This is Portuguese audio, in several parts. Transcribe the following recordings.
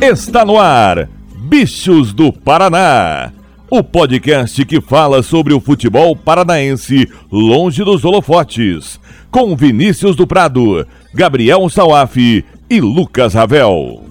Está no ar, Bichos do Paraná. O podcast que fala sobre o futebol paranaense longe dos holofotes. Com Vinícius do Prado, Gabriel Salaf e Lucas Ravel.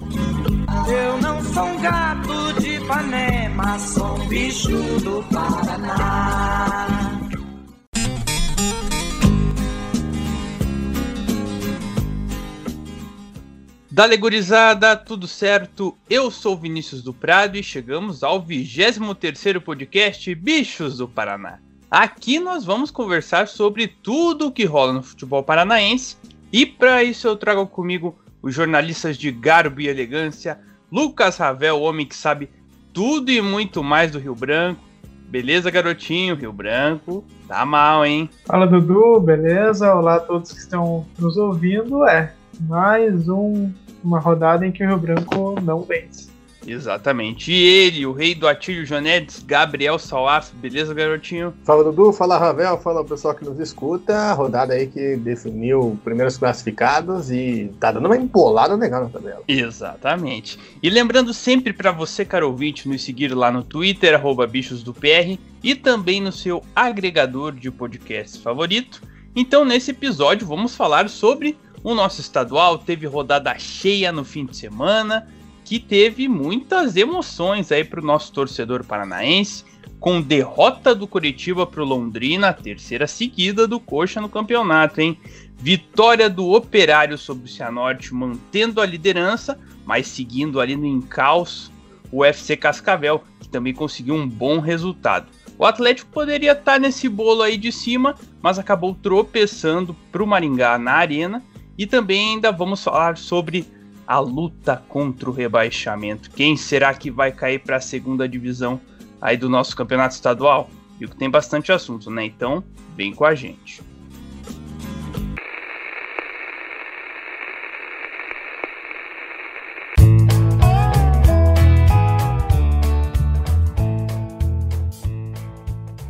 Dale gurizada, tudo certo? Eu sou Vinícius do Prado e chegamos ao 23º podcast Bichos do Paraná. Aqui nós vamos conversar sobre tudo o que rola no futebol paranaense e para isso eu trago comigo os jornalistas de garbo e elegância, Lucas Ravel, o homem que sabe tudo e muito mais do Rio Branco. Beleza, garotinho? Rio Branco, tá mal, hein? Fala Dudu, beleza? Olá a todos que estão nos ouvindo. É, mais um, uma rodada em que o Rio Branco não vence. Exatamente. E ele, o rei do Atílio Jonetes, Gabriel Salaf. Beleza, garotinho? Fala Dudu, fala Ravel, fala o pessoal que nos escuta. A rodada aí que definiu primeiros classificados e tá dando uma empolada legal na tabela. Exatamente. E lembrando sempre para você, caro ouvinte, nos seguir lá no Twitter, arroba bichos do PR, e também no seu agregador de podcasts favorito. Então, nesse episódio, vamos falar sobre o nosso estadual. Teve rodada cheia no fim de semana, que teve muitas emoções aí para o nosso torcedor paranaense, com derrota do Curitiba para o Londrina, terceira seguida do Coxa no campeonato, hein? Vitória do Operário sobre o Cianorte, mantendo a liderança, mas seguindo ali no encalço o FC Cascavel, que também conseguiu um bom resultado. O Atlético poderia estar nesse bolo aí de cima, mas acabou tropeçando para o Maringá na arena. E também ainda vamos falar sobre a luta contra o rebaixamento. Quem será que vai cair para a segunda divisão aí do nosso campeonato estadual? Viu que tem bastante assunto, né? Então, vem com a gente.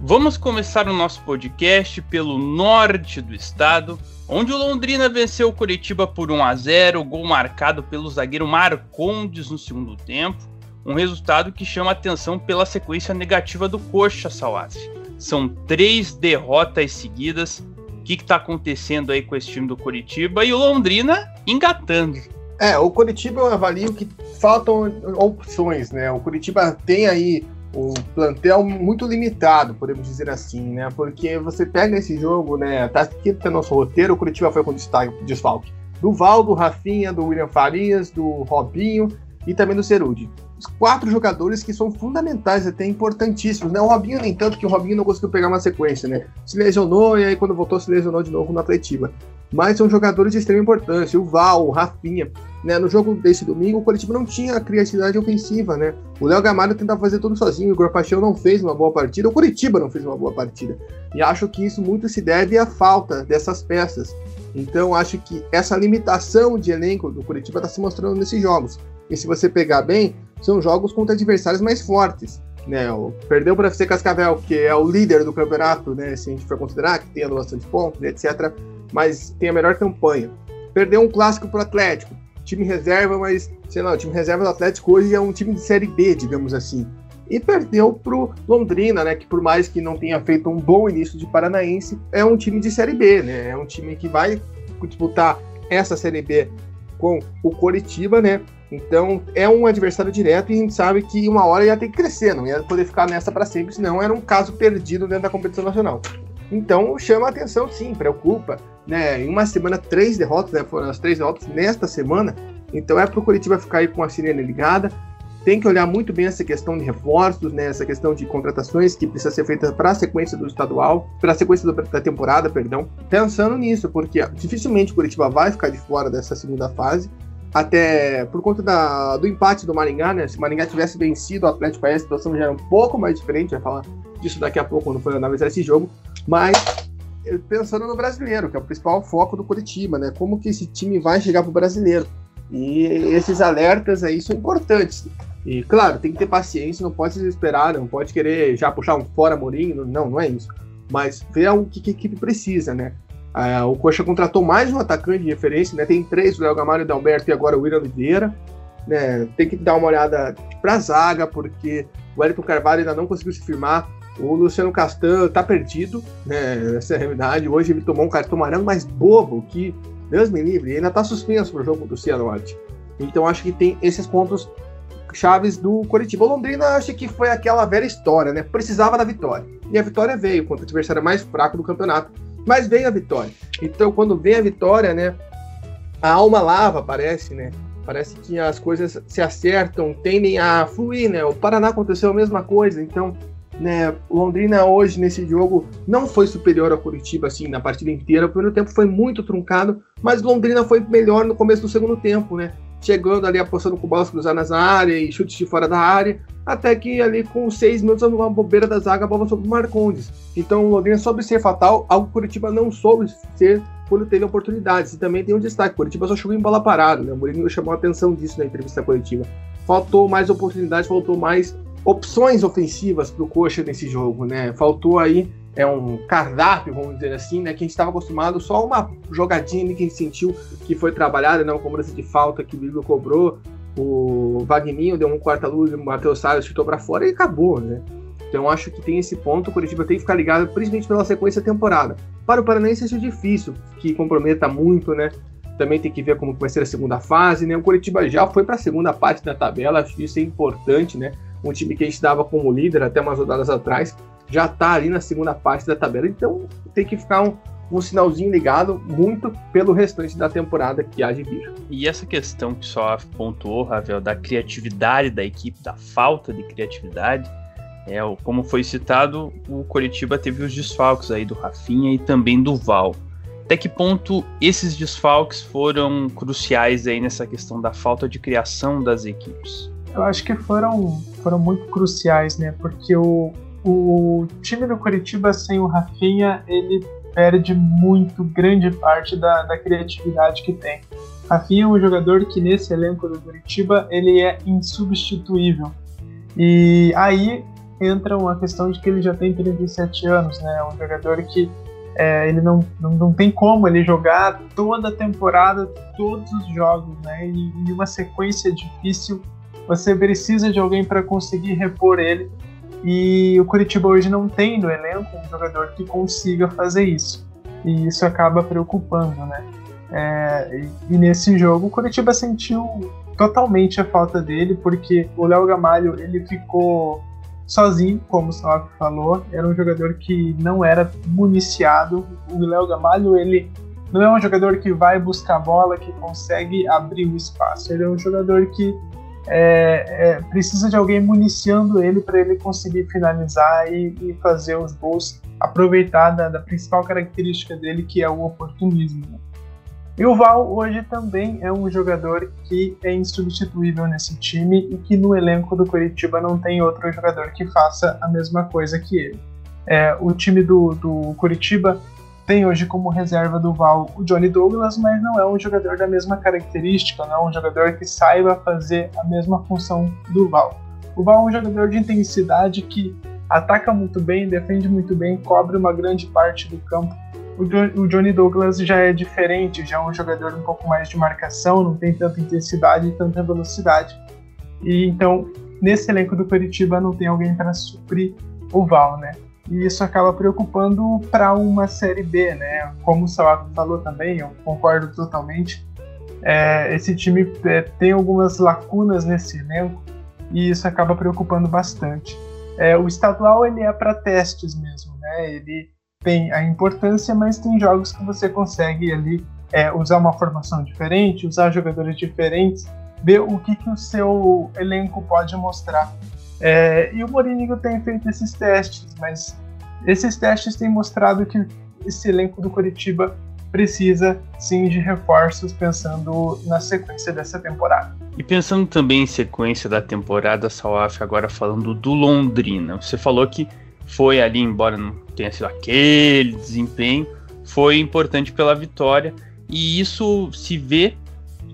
Vamos começar o nosso podcast pelo norte do estado, onde o Londrina venceu o Curitiba por 1 a 0, gol marcado pelo zagueiro Marcondes no segundo tempo, um resultado que chama atenção pela sequência negativa do Coxa Salaf. São três derrotas seguidas. O que está acontecendo aí com esse time do Curitiba e o Londrina engatando? É, o Curitiba eu avalio que faltam opções, né? O Curitiba tem aí um plantel muito limitado, podemos dizer assim, né? Porque você pega esse jogo, né? Tá aqui no nosso roteiro, o Curitiba foi com destaque, desfalque do Val, do Rafinha, do William Farias, do Robinho e também do Cerudi. Os quatro jogadores que são fundamentais, até importantíssimos, né? O Robinho nem tanto, que o Robinho não conseguiu pegar uma sequência, né? Se lesionou e aí quando voltou se lesionou de novo no Atletiba. Mas são jogadores de extrema importância. O Val, o Rafinha, né? No jogo desse domingo, o Curitiba não tinha criatividade ofensiva, né? O Léo Gamalho tentava fazer tudo sozinho, o Igor Paixão não fez uma boa partida, o Curitiba não fez uma boa partida. E acho que isso muito se deve à falta dessas peças. Então acho que essa limitação de elenco do Curitiba está se mostrando nesses jogos. E se você pegar bem, são jogos contra adversários mais fortes. Né, perdeu para o FC Cascavel, que é o líder do campeonato, né, se a gente for considerar que tem bastante pontos, etc. Mas tem a melhor campanha. Perdeu um clássico para o Atlético, time reserva, mas sei lá, o time reserva do Atlético hoje é um time de Série B, digamos assim. E perdeu pro Londrina, né? Que por mais que não tenha feito um bom início de Paranaense, é um time de Série B, né? É um time que vai disputar essa Série B com o Coritiba, né? Então é um adversário direto e a gente sabe que uma hora ia ter que crescer, não ia poder ficar nessa para sempre, senão era um caso perdido dentro da competição nacional. Então chama a atenção, sim, preocupa. Né? Em uma semana, três derrotas, né? foram as três derrotas nesta semana. Então é para o Curitiba ficar aí com a sirene ligada. Tem que olhar muito bem essa questão de reforços, né? essa questão de contratações que precisa ser feita para a sequência do estadual, para a sequência da temporada, perdão. Pensando nisso, porque dificilmente o Curitiba vai ficar de fora dessa segunda fase até por conta da, do empate do Maringá, né? Se o Maringá tivesse vencido o Atlético a situação já era um pouco mais diferente, vai falar disso daqui a pouco quando for analisar esse jogo, mas pensando no brasileiro, que é o principal foco do Curitiba, né? Como que esse time vai chegar pro brasileiro? E esses alertas aí são importantes. E claro, tem que ter paciência, não pode se desesperar, não pode querer já puxar um fora Mourinho, não, não é isso. Mas ver o que, que a equipe precisa, né? Ah, o Coxa contratou mais um atacante de referência, né? Tem três, o Léo Gamalho, o Dalberto e agora o William Oliveira. né, tem que dar uma olhada para a zaga, porque o Wellington Carvalho ainda não conseguiu se firmar. O Luciano Castan tá perdido, né? Essa é a realidade. Hoje ele tomou um cartão amarelo mais bobo que, Deus me livre, ele ainda tá suspenso pro jogo do Cianorte. Então acho que tem esses pontos chaves do Coritiba. O Londrina acho que foi aquela velha história, né? Precisava da vitória. E a vitória veio contra o adversário mais fraco do campeonato. Mas veio a vitória. Então, quando vem a vitória, né? A alma lava, parece, né? Parece que as coisas se acertam, tendem a fluir, né? O Paraná aconteceu a mesma coisa, então, né? Londrina hoje nesse jogo não foi superior ao Curitiba assim na partida inteira. O primeiro tempo foi muito truncado, mas Londrina foi melhor no começo do segundo tempo, né? chegando ali apostando com bolas cruzadas na área e chutes de fora da área, até que ali com seis minutos, uma bobeira da zaga, a bola sobre o Marcondes. Então o Londrina soube ser fatal, algo que Curitiba não soube ser quando teve oportunidades. E também tem um destaque, Curitiba só chegou em bola parada, né? O Mourinho chamou a atenção disso na entrevista coletiva. Faltou mais oportunidades, faltou mais opções ofensivas para o Coxa nesse jogo, né? Faltou aí é um cardápio, vamos dizer assim, né? Que a gente estava acostumado só uma jogadinha que a gente sentiu que foi trabalhada, né? Uma cobrança de falta que o Bíblia cobrou, o Vagninho deu um quarta-luz, o Matheus Salles chutou para fora e acabou, né? Então acho que tem esse ponto, o Curitiba tem que ficar ligado, principalmente pela sequência da temporada. Para o Paranaense acho difícil, que comprometa muito, né? Também tem que ver como vai ser a segunda fase, né? O Curitiba já foi para a segunda parte da tabela, acho que isso é importante, né? Um time que a gente dava como líder até umas rodadas atrás, já está ali na segunda parte da tabela. Então tem que ficar um, um sinalzinho ligado muito pelo restante da temporada que há de vir. E essa questão que só pontuou, Ravel, da criatividade da equipe, da falta de criatividade, é, como foi citado, o Coritiba teve os desfalques aí do Rafinha e também do Val. Até que ponto esses desfalques foram cruciais aí nessa questão da falta de criação das equipes? Eu acho que foram, foram muito cruciais, né? Porque o, o time do Curitiba sem o Rafinha, ele perde muito grande parte da, da criatividade que tem. Rafinha é um jogador que nesse elenco do Curitiba ele é insubstituível. E aí entra uma questão de que ele já tem 37 anos, né? Um jogador que é, ele não, não, não tem como ele jogar toda a temporada, todos os jogos, né? E, e uma sequência difícil, você precisa de alguém para conseguir repor ele. E o Curitiba hoje não tem no elenco um jogador que consiga fazer isso. E isso acaba preocupando, né? É, e, nesse jogo o Curitiba sentiu totalmente a falta dele, porque o Léo Gamalho ele ficou sozinho, como o Salaf falou, era um jogador que não era municiado. O Léo Gamalho ele não é um jogador que vai buscar a bola, que consegue abrir o espaço. Ele é um jogador que é, é, precisa de alguém municiando ele para ele conseguir finalizar e, e, fazer os gols, aproveitar da, da, principal característica dele, que é o oportunismo. E o Val hoje também é um jogador que é insubstituível nesse time e que no elenco do Curitiba não tem outro jogador que faça a mesma coisa que ele. É, o time do, do Curitiba tem hoje como reserva do Val o Johnny Douglas, mas não é um jogador da mesma característica, não é um jogador que saiba fazer a mesma função do Val. O Val é um jogador de intensidade que ataca muito bem, defende muito bem, cobre uma grande parte do campo. O Johnny Douglas já é diferente, já é um jogador um pouco mais de marcação, não tem tanta intensidade e tanta velocidade. E então, nesse elenco do Curitiba não tem alguém para suprir o Val, né? E isso acaba preocupando para uma série B, né? Como o Salado falou também, eu concordo totalmente. É, esse time é, tem algumas lacunas nesse elenco e isso acaba preocupando bastante. É, o estadual ele é para testes mesmo, né? Ele tem a importância, mas tem jogos que você consegue ali é, usar uma formação diferente, usar jogadores diferentes, ver o que, que o seu elenco pode mostrar é, e o Mourinho tem feito esses testes, mas esses testes têm mostrado que esse elenco do Curitiba precisa sim de reforços pensando na sequência dessa temporada. E pensando também em sequência da temporada, Salaf, agora falando do Londrina. Você falou que foi ali, embora não tenha sido aquele desempenho, foi importante pela vitória. E isso se vê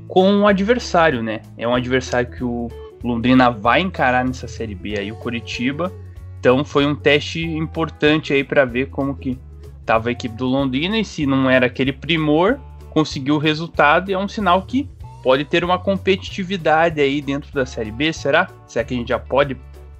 com o adversário, né? É um adversário que o Londrina vai encarar nessa Série B aí o Curitiba. Então foi um teste importante aí para ver como que estava a equipe do Londrina e se não era aquele primor, conseguiu o resultado e é um sinal que pode ter uma competitividade aí dentro da Série B, será? Será que a gente já pode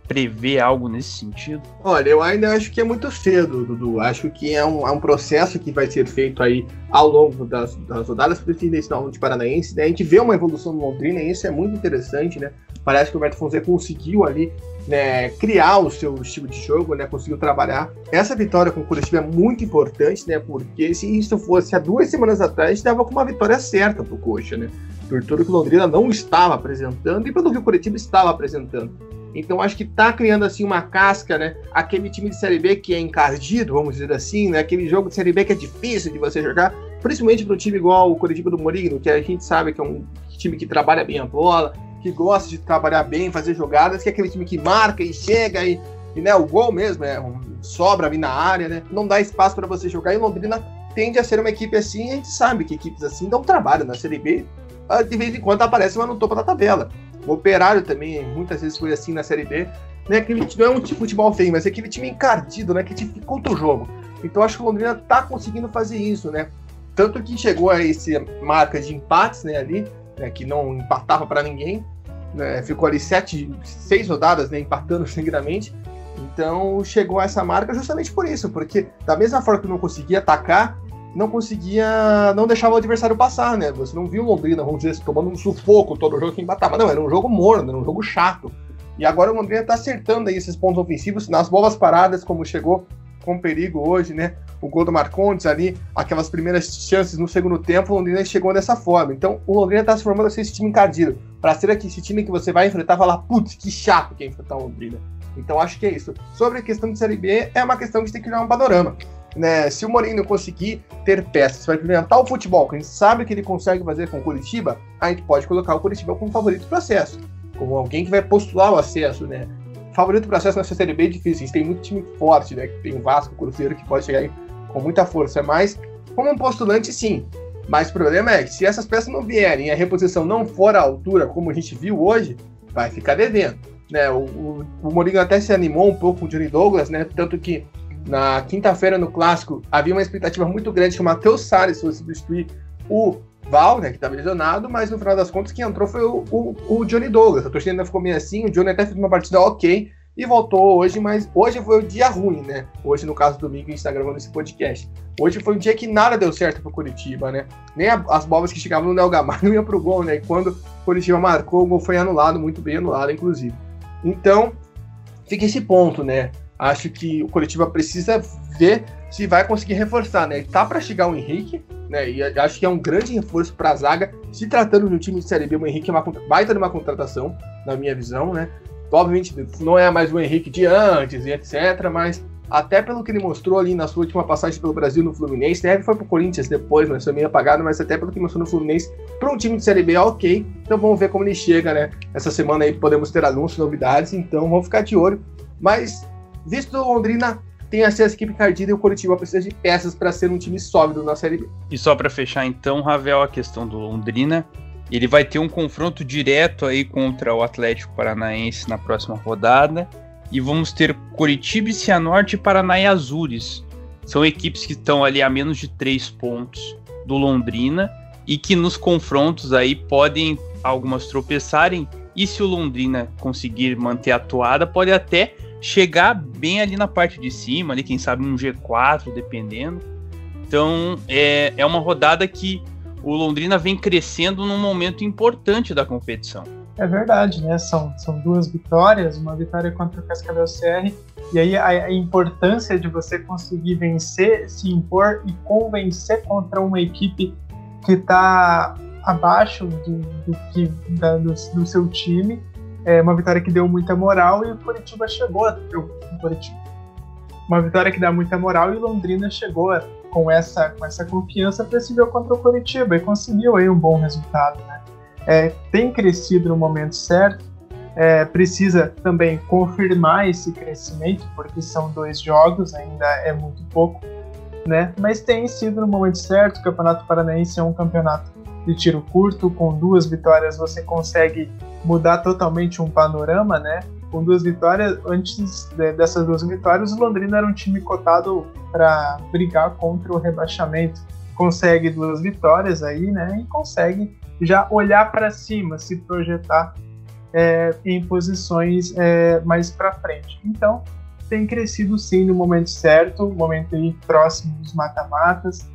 prever algo nesse sentido? Olha, eu ainda acho que é muito cedo, Dudu. Acho que é um, é um processo que vai ser feito aí ao longo das, das rodadas, principalmente no de Paranaense. Né? A gente vê uma evolução no Londrina e isso é muito interessante, né? Parece que o Beto Fonseca conseguiu ali né, criar o seu estilo de jogo, né, conseguiu trabalhar. Essa vitória com o Curitiba é muito importante, né, porque se isso fosse há duas semanas atrás, dava com uma vitória certa pro Coxa, né, por tudo que o Londrina não estava apresentando e pelo que o Curitiba estava apresentando. Então acho que tá criando assim uma casca, né? Aquele time de Série B que é encardido, vamos dizer assim, né? Aquele jogo de Série B que é difícil de você jogar, principalmente para um time igual o Curitiba do Morigno, que a gente sabe que é um time que trabalha bem a bola, que gosta de trabalhar bem, fazer jogadas, que é aquele time que marca e chega e, e né, o gol mesmo, é um, sobra ali na área, né? Não dá espaço para você jogar. E Londrina tende a ser uma equipe assim, a gente sabe que equipes assim dão trabalho na Série B, ah, de vez em quando aparece uma no topo da tabela. O Operário também, muitas vezes foi assim na Série B. Né, aquele, não é um tipo de futebol feio, mas é aquele time encardido, né? Que dificulta o jogo. Então acho que o Londrina tá conseguindo fazer isso, né? Tanto que chegou a essa marca de empates, né, ali, né, que não empatava para ninguém, né, ficou ali sete, seis rodadas, né, empatando seguidamente. Então chegou a essa marca justamente por isso, porque da mesma forma que não conseguia atacar, não conseguia, não deixava o adversário passar, né? Você não viu Londrina, vamos dizer, tomando um sufoco todo o jogo que empatava. Não, era um jogo morno, era um jogo chato. E agora o Londrina está acertando aí esses pontos ofensivos nas bolas paradas, como chegou com perigo hoje, né? O gol do Marcondes ali, aquelas primeiras chances no segundo tempo, o Londrina chegou dessa forma. Então, o Londrina está se formando assim, esse time encardido. Para ser aqui esse time que você vai enfrentar, falar, putz, que chato que é enfrentar o Londrina. Então, acho que é isso. Sobre a questão de Série B, é uma questão de ter que criar um panorama. Né? Se o Mourinho conseguir ter peças para implementar o futebol, que a gente sabe que ele consegue fazer com o Curitiba, a gente pode colocar o Curitiba como favorito do processo. Como alguém que vai postular o acesso, né? Favorito do acesso nessa Série B é difícil. A gente tem muito time forte, né? Tem Vasco, o Cruzeiro, que pode chegar aí com muita força. Mas, como um postulante, sim. Mas o problema é que se essas peças não vierem e a reposição não for à altura, como a gente viu hoje, vai ficar devendo. Né? O, o, o Mourinho até se animou um pouco com o Johnny Douglas, né? Tanto que na quinta-feira no clássico havia uma expectativa muito grande que o Matheus Salles fosse substituir o Val, né, que estava lesionado, mas no final das contas quem entrou foi o, o, o Johnny Douglas. A torcida ainda ficou meio assim, o Johnny até fez uma partida ok, e voltou hoje, mas hoje foi o dia ruim, né? Hoje, no caso, domingo, a gente está gravando esse podcast. Hoje foi um dia que nada deu certo pro Curitiba, né? Nem a, as bolas que chegavam no Nel Gamalho iam pro gol, né? E quando o Curitiba marcou, o gol foi anulado, muito bem anulado, inclusive. Então, fica esse ponto, né? Acho que o Curitiba precisa ver se vai conseguir reforçar, né? Tá para chegar o Henrique, né? E acho que é um grande reforço para a zaga. Se tratando de um time de Série B, o Henrique é uma baita de uma contratação, na minha visão, né? Obviamente não é mais o Henrique de antes e etc, mas até pelo que ele mostrou ali na sua última passagem pelo Brasil no Fluminense, deve foi pro Corinthians depois, mas foi meio apagado, mas até pelo que mostrou no Fluminense, para um time de Série B, ok. Então vamos ver como ele chega, né? Essa semana aí podemos ter anúncios, novidades, então vamos ficar de olho. Mas, visto o Londrina tem essa equipe cardida e o Curitiba precisa de peças para ser um time sólido na Série B. E só para fechar então, Ravel, a questão do Londrina, ele vai ter um confronto direto aí contra o Atlético Paranaense na próxima rodada. E vamos ter Curitiba e Cianorte e Paraná e Azures. São equipes que estão ali a menos de três pontos do Londrina e que nos confrontos aí podem algumas tropeçarem. E se o Londrina conseguir manter a toada, pode até chegar bem ali na parte de cima, ali, quem sabe um G4, dependendo. Então é, é uma rodada que o Londrina vem crescendo num momento importante da competição. É verdade, né? São, são duas vitórias, uma vitória contra o Cascavel CR, e aí a, a, importância de você conseguir vencer, se impor e convencer contra uma equipe que está abaixo do, do, que, da, do, do, seu time. É uma vitória que deu muita moral e o Curitiba chegou. O Curitiba. Uma vitória que dá muita moral e Londrina chegou com essa, com essa confiança para esse jogo contra o Curitiba e conseguiu aí um bom resultado. Né? É, tem crescido no momento certo, é, precisa também confirmar esse crescimento, porque são dois jogos, ainda é muito pouco, né? mas tem sido no momento certo. O Campeonato Paranaense é um campeonato de tiro curto, com duas vitórias você consegue mudar totalmente um panorama, né? Com duas vitórias. Antes dessas duas vitórias, o Londrina era um time cotado para brigar contra o rebaixamento. consegue duas vitórias aí, né? E consegue já olhar para cima, se projetar é, em posições é, mais para frente. Então, tem crescido sim no momento certo, momento aí próximo dos mata-matas.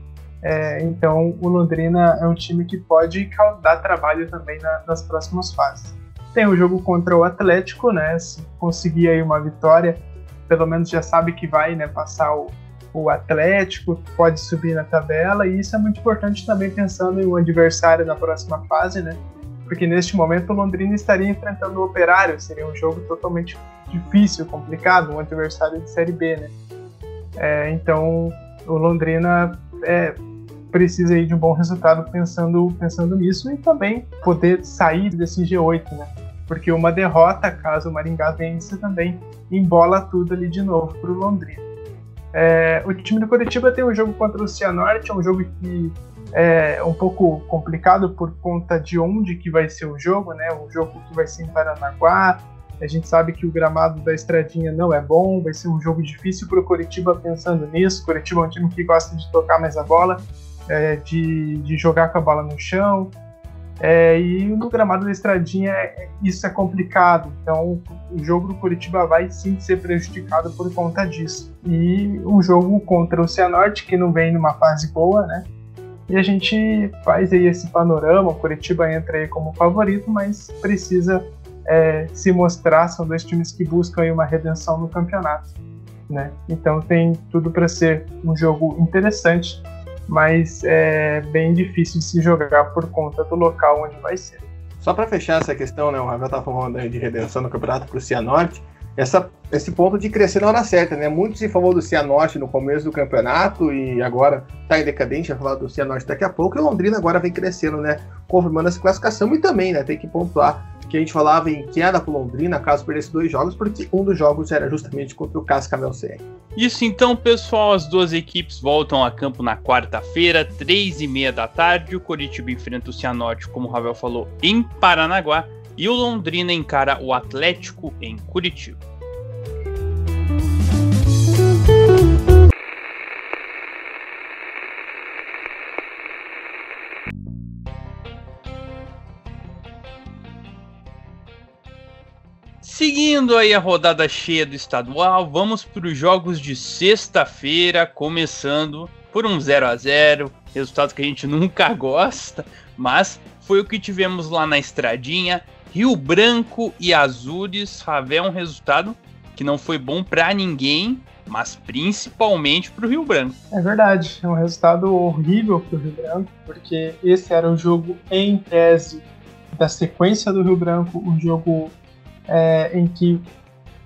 É, então, o Londrina é um time que pode dar trabalho também na, nas próximas fases. Tem o jogo contra o Atlético, né? Se conseguir aí uma vitória, pelo menos já sabe que vai né, passar o, o Atlético, pode subir na tabela, e isso é muito importante também pensando em um adversário na próxima fase, né? Porque neste momento o Londrina estaria enfrentando o Operário, seria um jogo totalmente difícil, complicado, um adversário de Série B, né? É, então o Londrina é, precisa aí de um bom resultado pensando, pensando nisso e também poder sair desse G8, né? Porque uma derrota, caso o Maringá vença, também embola tudo ali de novo para o Londrina. É, o time do Curitiba tem um jogo contra o Cianorte, é um jogo que é um pouco complicado por conta de onde que vai ser o jogo, né? Um jogo que vai ser em Paranaguá. A gente sabe que o gramado da Estradinha não é bom, vai ser um jogo difícil para o Curitiba pensando nisso. O Curitiba é um time que gosta de tocar mais a bola, é, de, de jogar com a bola no chão. É, e no gramado da Estradinha é, isso é complicado. Então o jogo do Curitiba vai sim ser prejudicado por conta disso. E um jogo contra o Cianorte, que não vem numa fase boa, né? E a gente faz aí esse panorama, o Curitiba entra aí como favorito, mas precisa é, se mostrar, são dois times que buscam uma redenção no campeonato. Né? Então tem tudo para ser um jogo interessante, mas é bem difícil de se jogar por conta do local onde vai ser. Só para fechar essa questão, né, o Ravel tá falando de redenção no campeonato para o Cianorte, essa, esse ponto de crescer na hora certa, né? Muito se falou do Cianorte no começo do campeonato e agora está em decadente, vai falar do Cianorte daqui a pouco, e o Londrina agora vem crescendo, né? Confirmando essa classificação e também, né? Tem que pontuar que a gente falava em queda pro Londrina caso perdesse dois jogos, porque um dos jogos era justamente contra o Cascavel CR. Isso então, pessoal, as duas equipes voltam a campo na quarta-feira, três e meia da tarde. O Coritiba enfrenta o Cianorte, como o Ravel falou, em Paranaguá. E o Londrina encara o Atlético em Curitiba. Seguindo aí a rodada cheia do estadual, vamos para os jogos de sexta-feira, começando por um 0 a 0 resultado que a gente nunca gosta, mas foi o que tivemos lá na estradinha. Rio Branco e Azures, Ravel, um resultado que não foi bom para ninguém, mas principalmente para o Rio Branco. É verdade, é um resultado horrível para o Rio Branco, porque esse era o jogo em tese da sequência do Rio Branco, um jogo é, em que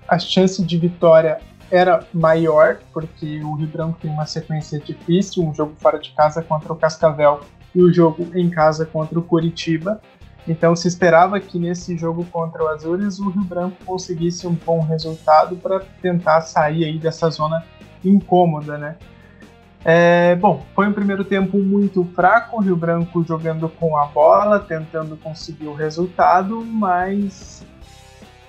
a chance de vitória era maior, porque o Rio Branco tem uma sequência difícil, um jogo fora de casa contra o Cascavel e o jogo em casa contra o Curitiba. Então se esperava que nesse jogo contra o Azures o Rio Branco conseguisse um bom resultado para tentar sair aí dessa zona incômoda, né? É, bom, foi um primeiro tempo muito fraco, o Rio Branco jogando com a bola, tentando conseguir o resultado, mas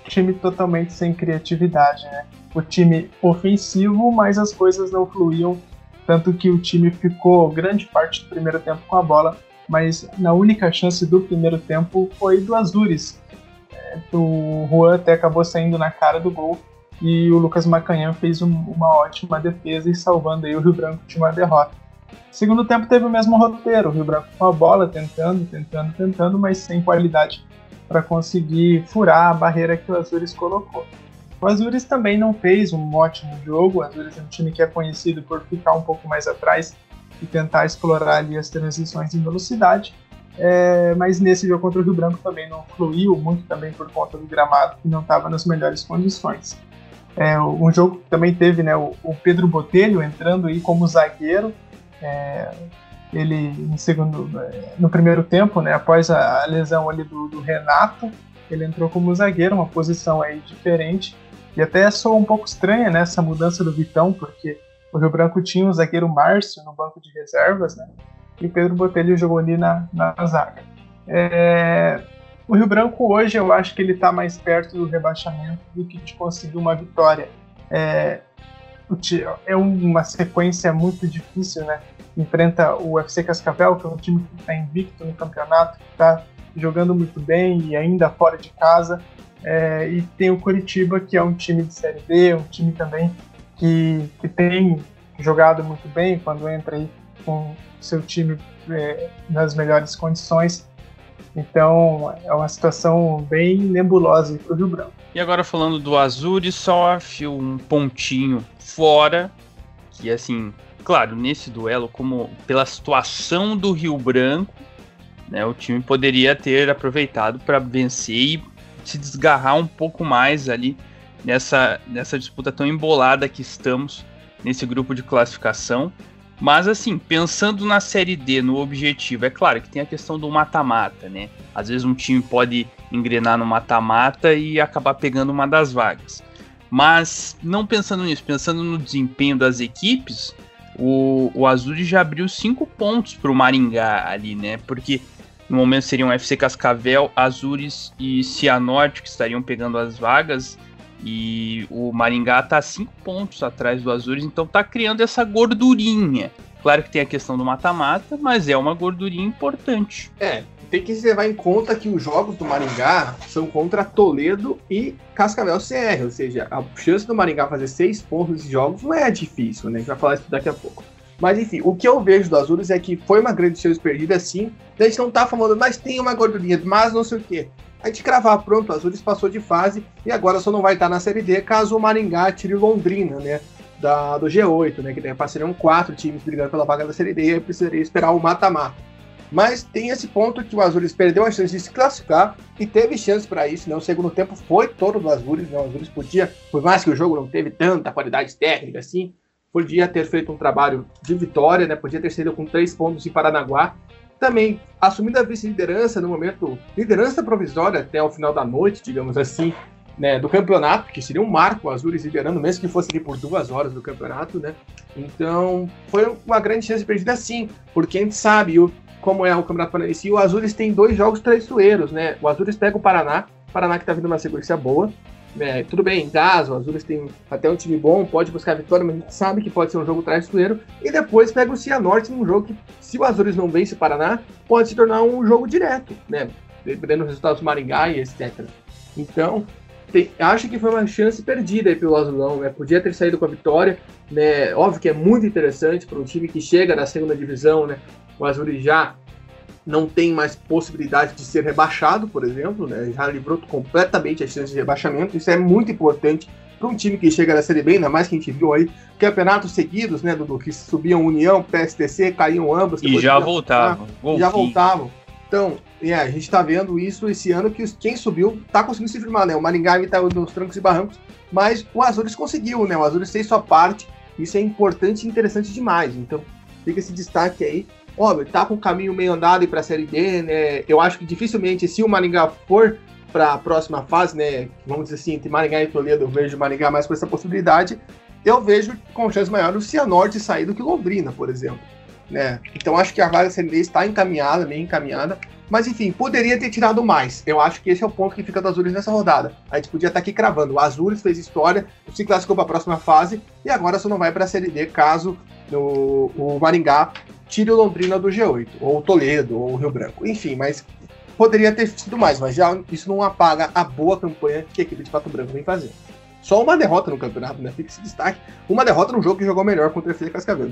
time totalmente sem criatividade, né? O time ofensivo, mas as coisas não fluíam, tanto que o time ficou grande parte do primeiro tempo com a bola, mas na única chance do primeiro tempo foi do Azures. É, o Juan até acabou saindo na cara do gol e o Lucas Macanhã fez um, uma ótima defesa e salvando aí o Rio Branco de uma derrota. Segundo tempo teve o mesmo roteiro, o Rio Branco com a bola, tentando, tentando, tentando, mas sem qualidade para conseguir furar a barreira que o Azures colocou. O Azures também não fez um ótimo jogo, o Azures é um time que é conhecido por ficar um pouco mais atrás e tentar explorar ali as transições em velocidade, é, mas nesse jogo contra o Rio Branco também não fluiu, muito também por conta do gramado que não estava nas melhores condições. É, um jogo que também teve né, o, o Pedro Botelho entrando aí como zagueiro, é, ele em segundo, no primeiro tempo, né, após a, lesão ali do, do, Renato, ele entrou como zagueiro, uma posição aí diferente e até soou um pouco estranha né, essa mudança do Vitão, porque o Rio Branco tinha o zagueiro Márcio no banco de reservas, né, e o Pedro Botelho jogou ali na, na zaga. É, o Rio Branco hoje eu acho que ele está mais perto do rebaixamento do que de conseguir uma vitória. É, é uma sequência muito difícil, né? Enfrenta o UFC Cascavel, que é um time que está invicto no campeonato, que está jogando muito bem e ainda fora de casa. É, e tem o Curitiba, que é um time de Série B, um time também que, que tem jogado muito bem quando entra aí com seu time é, nas melhores condições. Então é uma situação bem nebulosa para o Rio Branco. E agora falando do Azul sofre um pontinho fora, que assim, claro, nesse duelo, como pela situação do Rio Branco, né, o time poderia ter aproveitado para vencer e se desgarrar um pouco mais ali nessa, nessa disputa tão embolada que estamos nesse grupo de classificação. Mas assim, pensando na série D, no objetivo, é claro que tem a questão do mata-mata, né? Às vezes um time pode engrenar no mata-mata e acabar pegando uma das vagas. Mas não pensando nisso, pensando no desempenho das equipes, o, o Azul já abriu cinco pontos para o Maringá ali, né? Porque no momento seriam FC Cascavel, Azures e Cianorte que estariam pegando as vagas. E o Maringá está cinco pontos atrás do Azures, então está criando essa gordurinha. Claro que tem a questão do mata-mata, mas é uma gordurinha importante. É, tem que levar em conta que os jogos do Maringá são contra Toledo e Cascavel CR, ou seja, a chance do Maringá fazer seis pontos nesses jogos não é difícil, né? A gente vai falar isso daqui a pouco. Mas enfim, o que eu vejo do Azures é que foi uma grande chance perdida, sim. A gente não tá falando, mas tem uma gordurinha, mas não sei o quê a gente cravar, pronto, o Azures passou de fase e agora só não vai estar na Série D caso o Maringá tire Londrina, né? Da, do G8, né? Que daí passariam quatro times brigando pela vaga da Série D e precisaria esperar o mata-mata. Mas tem esse ponto que o Azures perdeu a chance de se classificar e teve chance para isso, né? O segundo tempo foi todo do Azures, né? O Azures podia, por mais que o jogo não teve tanta qualidade técnica assim, podia ter feito um trabalho de vitória, né? Podia ter saído com três pontos em Paranaguá também assumindo a vice-liderança no momento, liderança provisória até o final da noite, digamos assim, né, do campeonato, que seria um marco, o Azures liderando, mesmo que fosse ali por duas horas do campeonato, né? Então, foi uma grande chance perdida sim, porque a gente sabe o, como é o Campeonato Paranaense, e o Azures tem dois jogos traiçoeiros, né? O Azures pega o Paraná, Paraná que tá vindo uma sequência boa, é, tudo bem, em casa, o Azures tem até um time bom, pode buscar vitória, mas a gente sabe que pode ser um jogo traiçoeiro. E depois pega o Cianorte num jogo que, se o Azures não vence o Paraná, pode se tornar um jogo direto, né? Dependendo dos resultados do Maringá e etc. Então, tem, acho que foi uma chance perdida aí pelo Azulão, né? Podia ter saído com a vitória, né? Óbvio que é muito interessante para um time que chega da segunda divisão, né? O Azures já não tem mais possibilidade de ser rebaixado, por exemplo, né? já livrou completamente as chances de rebaixamento. Isso é muito importante para um time que chega na Série B, ainda mais que a gente viu aí campeonatos seguidos, né, Dudu, que subiam União, PSTC, caíam ambos. E já voltavam. Já voltavam. Então, é, a gente está vendo isso esse ano que quem subiu está conseguindo se firmar, né? O Maringá está nos trancos e barrancos, mas o Azures conseguiu, né? O Azures fez sua parte. Isso é importante e interessante demais. Então, fica esse destaque aí óbvio, tá com o caminho meio andado para a Série D, né? Eu acho que dificilmente, se o Maringá for para a próxima fase, né? Vamos dizer assim, entre Maringá e Toledo, eu vejo o Maringá mais com essa possibilidade. Eu vejo com chance maior o Cianorte sair do que Londrina, por exemplo. Né? Então acho que a vaga Série D está encaminhada, bem encaminhada. Mas enfim, poderia ter tirado mais. Eu acho que esse é o ponto que fica do Azures nessa rodada. A gente podia estar aqui cravando. O Azures fez história, se classificou para a próxima fase e agora só não vai para a Série D caso o, o Maringá tire o Londrina do G8, ou Toledo, ou Rio Branco. Enfim, mas poderia ter sido mais, mas já isso não apaga a boa campanha que a equipe de Pato Branco vem fazendo. Só uma derrota no campeonato, né? Fica esse destaque. Uma derrota no jogo que jogou melhor contra o FC Cascavel.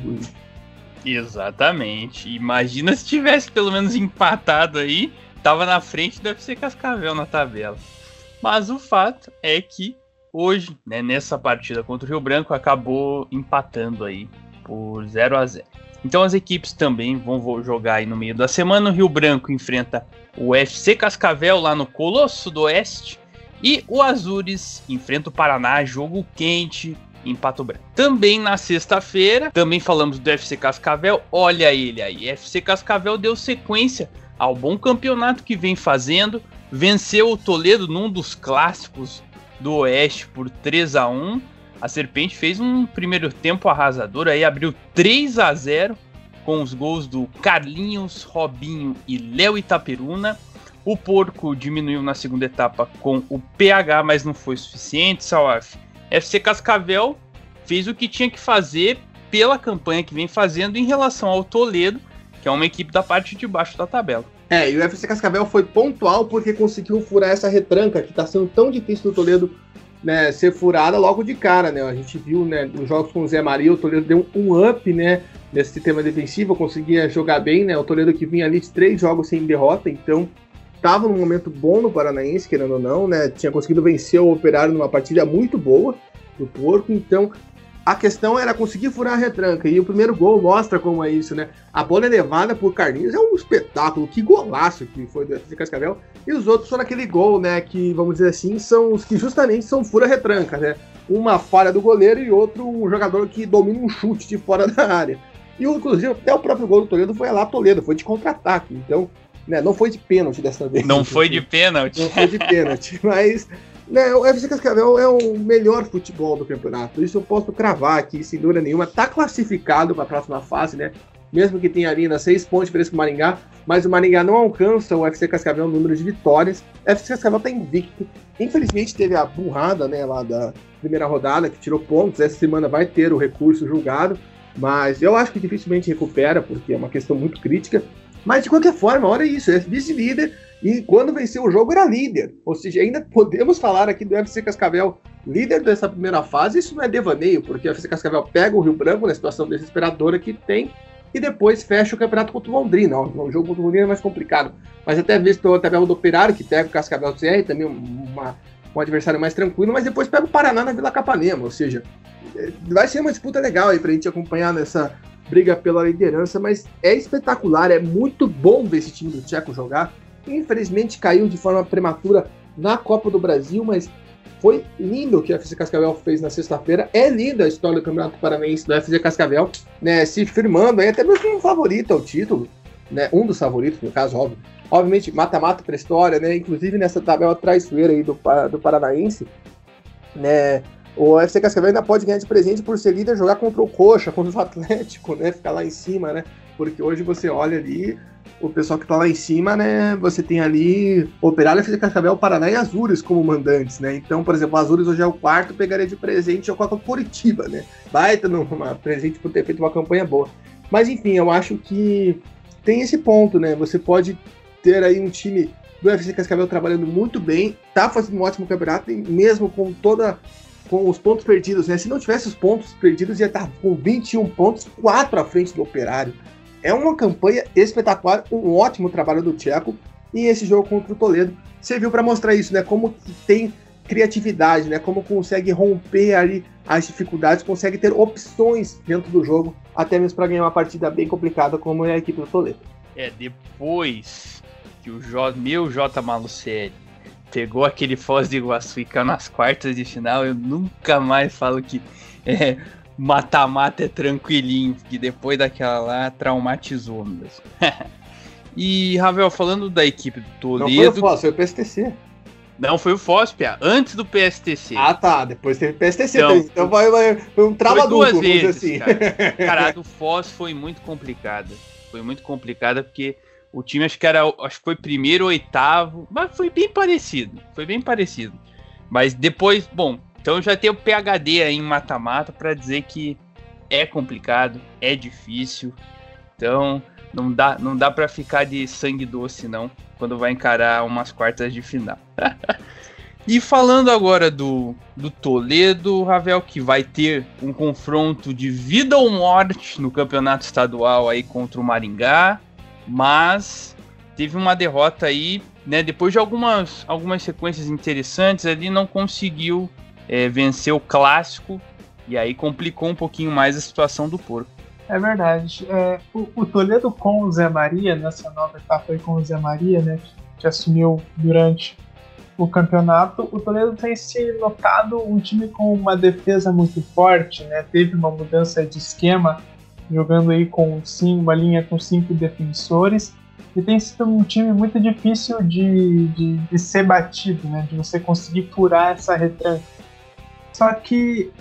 Exatamente. Imagina se tivesse pelo menos empatado aí, tava na frente do FC Cascavel na tabela. Mas o fato é que hoje, né, nessa partida contra o Rio Branco, acabou empatando aí por 0 a 0 Então as equipes também vão jogar aí no meio da semana. O Rio Branco enfrenta o FC Cascavel lá no Colosso do Oeste. E o Azures enfrenta o Paraná, jogo quente em Pato Branco. Também na sexta-feira, também falamos do FC Cascavel. Olha ele aí, FC Cascavel deu sequência ao bom campeonato que vem fazendo. Venceu o Toledo num dos clássicos do Oeste por 3 a 1 a Serpente fez um primeiro tempo arrasador, aí abriu 3 a 0 com os gols do Carlinhos, Robinho e Léo Itaperuna. O Porco diminuiu na segunda etapa com o PH, mas não foi suficiente, Salaf. FC Cascavel fez o que tinha que fazer pela campanha que vem fazendo em relação ao Toledo, que é uma equipe da parte de baixo da tabela. É, e o FC Cascavel foi pontual porque conseguiu furar essa retranca que está sendo tão difícil do Toledo né, ser furada logo de cara, né? A gente viu, né, nos jogos com o Zé Maria, o Toledo deu um up, né, nesse sistema defensivo, conseguia jogar bem, né? O Toledo que vinha ali de três jogos sem derrota, então estava num momento bom no Paranaense, querendo ou não, né? Tinha conseguido vencer o Operário numa partida muito boa do Porco, então a questão era conseguir furar a retranca. E o primeiro gol mostra como é isso, né? A bola é levada por Carlinhos, é um espetáculo, que golaço que foi do FC Cascavel. E os outros foram aquele gol, né? Que, vamos dizer assim, são os que justamente são fura retranca, né? Uma falha do goleiro e outro um jogador que domina um chute de fora da área. E inclusive até o próprio gol do Toledo foi lá Toledo, foi de contra-ataque. Então, né, não foi de pênalti dessa vez. Não foi de pênalti. Não foi de pênalti, mas né, o FC Cascavel é o melhor futebol do campeonato. Isso eu posso cravar aqui, sem dúvida nenhuma. Está classificado para a próxima fase, né? Mesmo que tenha ali nas seis pontos com o Maringá, mas o Maringá não alcança o FC Cascavel no número de vitórias. O FC Cascavel está invicto. Infelizmente teve a burrada, né, lá da primeira rodada, que tirou pontos. Essa semana vai ter o recurso julgado, mas eu acho que dificilmente recupera, porque é uma questão muito crítica. Mas de qualquer forma, olha isso, é vice-líder e quando venceu o jogo era líder. Ou seja, ainda podemos falar aqui do FC Cascavel líder dessa primeira fase. Isso não é devaneio, porque o FC Cascavel pega o Rio Branco na situação desesperadora que tem e depois fecha o campeonato contra o Londrina. O jogo contra o Londrina é mais complicado. Mas até visto a tabela do Operário, que pega o Cascavel CR, também uma, um adversário mais tranquilo, mas depois pega o Paraná na Vila Capanema. Ou seja, é, vai ser uma disputa legal aí pra gente acompanhar nessa briga pela liderança, mas é espetacular, é muito bom ver esse time do Tcheco jogar. Infelizmente caiu de forma prematura na Copa do Brasil, mas foi lindo o que a FC Cascavel fez na sexta-feira. É linda a história do Campeonato Paranaense do FC Cascavel, né, se firmando aí até mesmo um favorito ao título, né, um dos favoritos, no caso, óbvio. Obviamente, mata-mata para a história, né, inclusive nessa tabela traiçoeira aí do, do Paranaense, né, o FC Cascavel ainda pode ganhar de presente por ser líder, jogar contra o Coxa, contra o Atlético, né, ficar lá em cima, né, porque hoje você olha ali, o pessoal que tá lá em cima, né? Você tem ali Operário, FC Cascavel, Paraná e Azures como mandantes, né? Então, por exemplo, Azures hoje é o quarto, pegaria de presente o Coca Curitiba, né? Baita numa presente por ter feito uma campanha boa. Mas enfim, eu acho que tem esse ponto, né? Você pode ter aí um time do FC Cascavel trabalhando muito bem, tá fazendo um ótimo campeonato, mesmo com toda com os pontos perdidos, né? Se não tivesse os pontos perdidos, ia estar com 21 pontos, 4 à frente do Operário. É uma campanha espetacular, um ótimo trabalho do Tcheco. E esse jogo contra o Toledo serviu para mostrar isso, né? Como tem criatividade, né? Como consegue romper ali as dificuldades, consegue ter opções dentro do jogo, até mesmo para ganhar uma partida bem complicada como é a equipe do Toledo. É, depois que o J, meu J Malucelli pegou aquele Foz do Iguaçu e caiu nas quartas de final, eu nunca mais falo que é, mata-mata é tranquilinho, que depois daquela lá traumatizou mesmo. e, Ravel, falando da equipe do Toledo. Não foi o Foz, foi o PSTC. Não, foi o Foz, Pia, antes do PSTC. Ah, tá. Depois teve o PSTC. Então, então vai, vai, foi um trava duas vezes, assim. Cara. cara, a do Foz foi muito complicada. Foi muito complicada porque o time acho que era, acho que foi primeiro oitavo, mas foi bem parecido. Foi bem parecido. Mas depois, bom, então já tem o PHD em mata-mata para dizer que é complicado, é difícil. Então não dá, não dá para ficar de sangue doce não quando vai encarar umas quartas de final. e falando agora do, do Toledo, Ravel, que vai ter um confronto de vida ou morte no campeonato estadual aí contra o Maringá, mas teve uma derrota aí, né? Depois de algumas, algumas sequências interessantes, ali não conseguiu é, venceu o clássico e aí complicou um pouquinho mais a situação do Porco. É verdade. É, o, o, Toledo com o Zé Maria, nessa nova etapa aí com o Zé Maria, né, que, que assumiu durante o campeonato, o Toledo tem se notado um time com uma defesa muito forte, né? Teve uma mudança de esquema, jogando aí com sim, uma linha com cinco defensores. E tem sido um time muito difícil de, de, de ser batido, né? De você conseguir furar essa retranca. Só que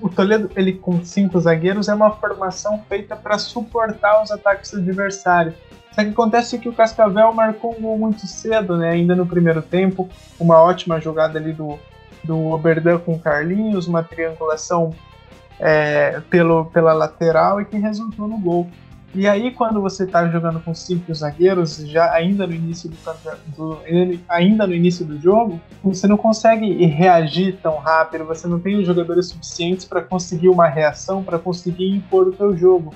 o Toledo, ele com cinco zagueiros, é uma formação feita para suportar os ataques do adversário. Só que acontece que o Cascavel marcou um gol muito cedo, né? Ainda no primeiro tempo, uma ótima jogada ali do, do Oberdan com o Carlinhos, uma triangulação é, pelo, pela lateral e que resultou no gol. E aí, quando você está jogando com cinco zagueiros, já ainda no início do, do, ainda no início do jogo, você não consegue reagir tão rápido, você não tem os jogadores suficientes para conseguir uma reação, para conseguir impor o seu jogo.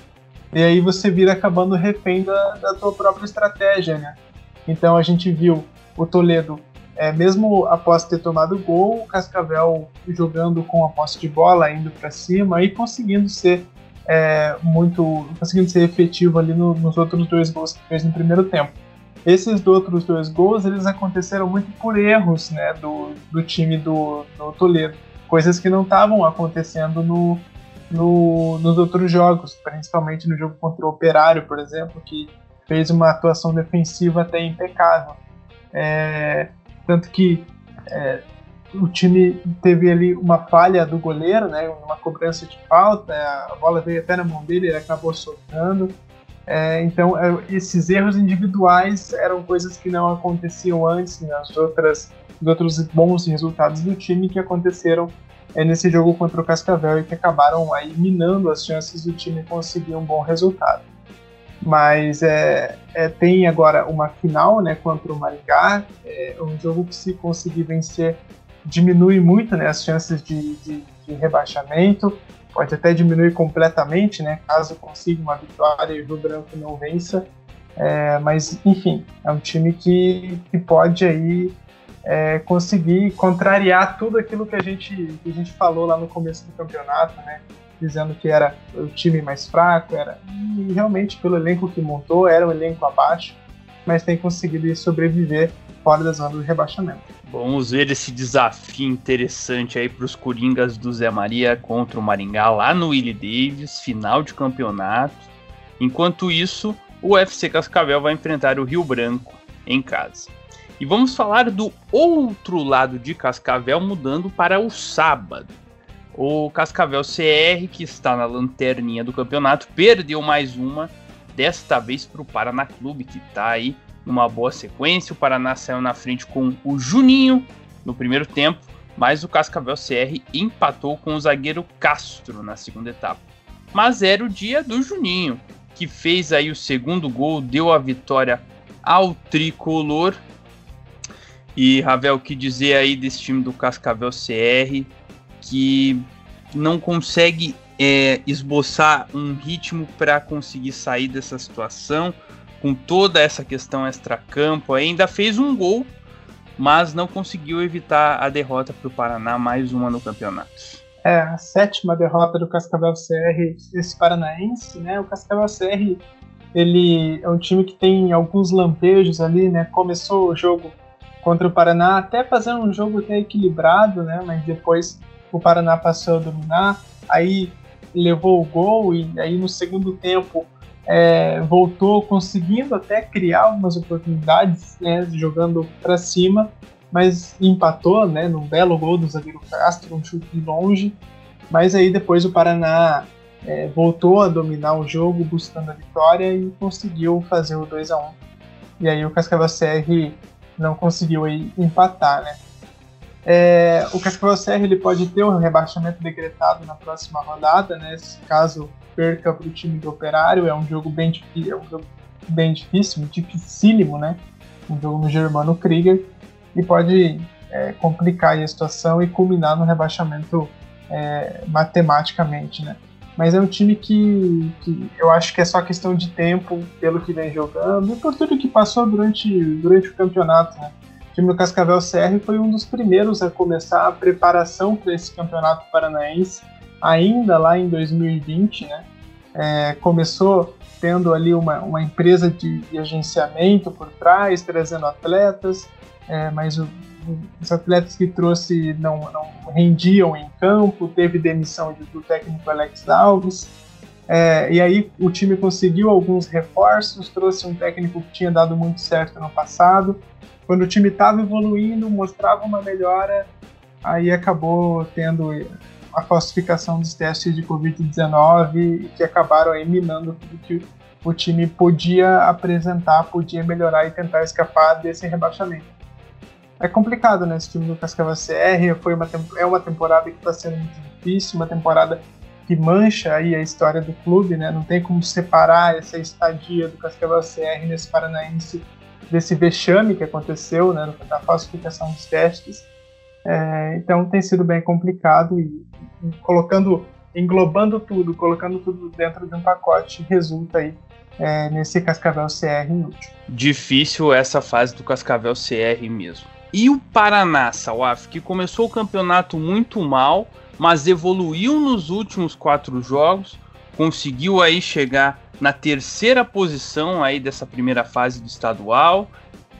E aí você vira acabando refém da, da tua própria estratégia, né? Então a gente viu o Toledo, é, mesmo após ter tomado o gol, o Cascavel jogando com a posse de bola, indo para cima e conseguindo ser é, muito. conseguindo ser efetivo ali no, nos outros dois gols que fez no primeiro tempo. Esses outros dois gols eles aconteceram muito por erros né, do, do time do, do Toledo, coisas que não estavam acontecendo no, no, nos outros jogos, principalmente no jogo contra o Operário, por exemplo, que fez uma atuação defensiva até impecável. É, tanto que é, o time teve ali uma falha do goleiro, né, uma cobrança de falta, a bola veio até na mão dele, ele acabou soltando. É, então, é, esses erros individuais eram coisas que não aconteciam antes nas né, outras, os outros bons resultados do time que aconteceram é, nesse jogo contra o Cascavel e que acabaram aí minando as chances do time conseguir um bom resultado. Mas é, é, tem agora uma final né, contra o Maringá, é um jogo que se conseguir vencer diminui muito né, as chances de, de, de, rebaixamento, pode até diminuir completamente, né, caso consiga uma vitória e o Rio Branco não vença. É, mas, enfim, é um time que, que pode aí é, conseguir contrariar tudo aquilo que a, gente, que a gente falou lá no começo do campeonato, né? Dizendo que era o time mais fraco, era e realmente pelo elenco que montou, era um elenco abaixo, mas tem conseguido sobreviver fora da zona do rebaixamento. Vamos ver esse desafio interessante aí para os Coringas do Zé Maria contra o Maringá lá no Willie Davis, final de campeonato. Enquanto isso, o UFC Cascavel vai enfrentar o Rio Branco em casa. E vamos falar do outro lado de Cascavel, mudando para o sábado. O Cascavel CR, que está na lanterninha do campeonato, perdeu mais uma, desta vez para o Paraná Clube, que está aí numa boa sequência. O Paraná saiu na frente com o Juninho no primeiro tempo, mas o Cascavel CR empatou com o zagueiro Castro na segunda etapa. Mas era o dia do Juninho, que fez aí o segundo gol, deu a vitória ao tricolor. E Ravel, o que dizer aí desse time do Cascavel CR que não consegue é, esboçar um ritmo para conseguir sair dessa situação? Com toda essa questão extra-campo, ainda fez um gol, mas não conseguiu evitar a derrota para o Paraná, mais uma no campeonato. É, a sétima derrota do Cascavel CR, esse paranaense, né? O Cascavel CR, ele é um time que tem alguns lampejos ali, né? Começou o jogo contra o Paraná até fazendo um jogo até equilibrado, né? Mas depois o Paraná passou a dominar, aí levou o gol e aí no segundo tempo é, voltou conseguindo até criar algumas oportunidades, né, jogando para cima, mas empatou, né, num belo gol do zagueiro Castro, um chute de longe. Mas aí depois o Paraná é, voltou a dominar o jogo, buscando a vitória e conseguiu fazer o 2 a 1 E aí o Cascavel CR não conseguiu aí empatar, né? É, o Cascavel CR ele pode ter um rebaixamento decretado na próxima rodada, né? Caso perca para o time do Operário. É um jogo bem difícil, é um jogo bem difícil, dificílimo, né? Um jogo no Germano Krieger e pode é, complicar a situação e culminar no rebaixamento é, matematicamente, né? Mas é um time que, que, eu acho que é só questão de tempo pelo que vem jogando e por tudo que passou durante, durante o campeonato, né? Time do Cascavel CR foi um dos primeiros a começar a preparação para esse campeonato paranaense ainda lá em 2020, né? É, começou tendo ali uma, uma empresa de, de, agenciamento por trás, trazendo atletas, é, mas o, os atletas que trouxe não, não rendiam em campo, teve demissão do técnico Alex Alves, é, e aí o time conseguiu alguns reforços, trouxe um técnico que tinha dado muito certo no passado. Quando o time estava evoluindo, mostrava uma melhora, aí acabou tendo a falsificação dos testes de Covid-19 que acabaram aí minando tudo que o time podia apresentar, podia melhorar e tentar escapar desse rebaixamento. É complicado, né? Esse time do Cascavel CR foi uma, é uma temporada que está sendo muito difícil, uma temporada que mancha aí a história do clube, né? Não tem como separar essa estadia do Cascavel CR nesse Paranaense desse vexame que aconteceu, né? Da falsificação dos testes. É, então tem sido bem complicado e, e colocando, englobando tudo, colocando tudo dentro de um pacote, resulta aí é, nesse Cascavel CR inútil. Difícil essa fase do Cascavel CR mesmo. E o Paraná, Sawaf, que começou o campeonato muito mal, mas evoluiu nos últimos quatro jogos, conseguiu aí chegar na terceira posição aí dessa primeira fase do estadual.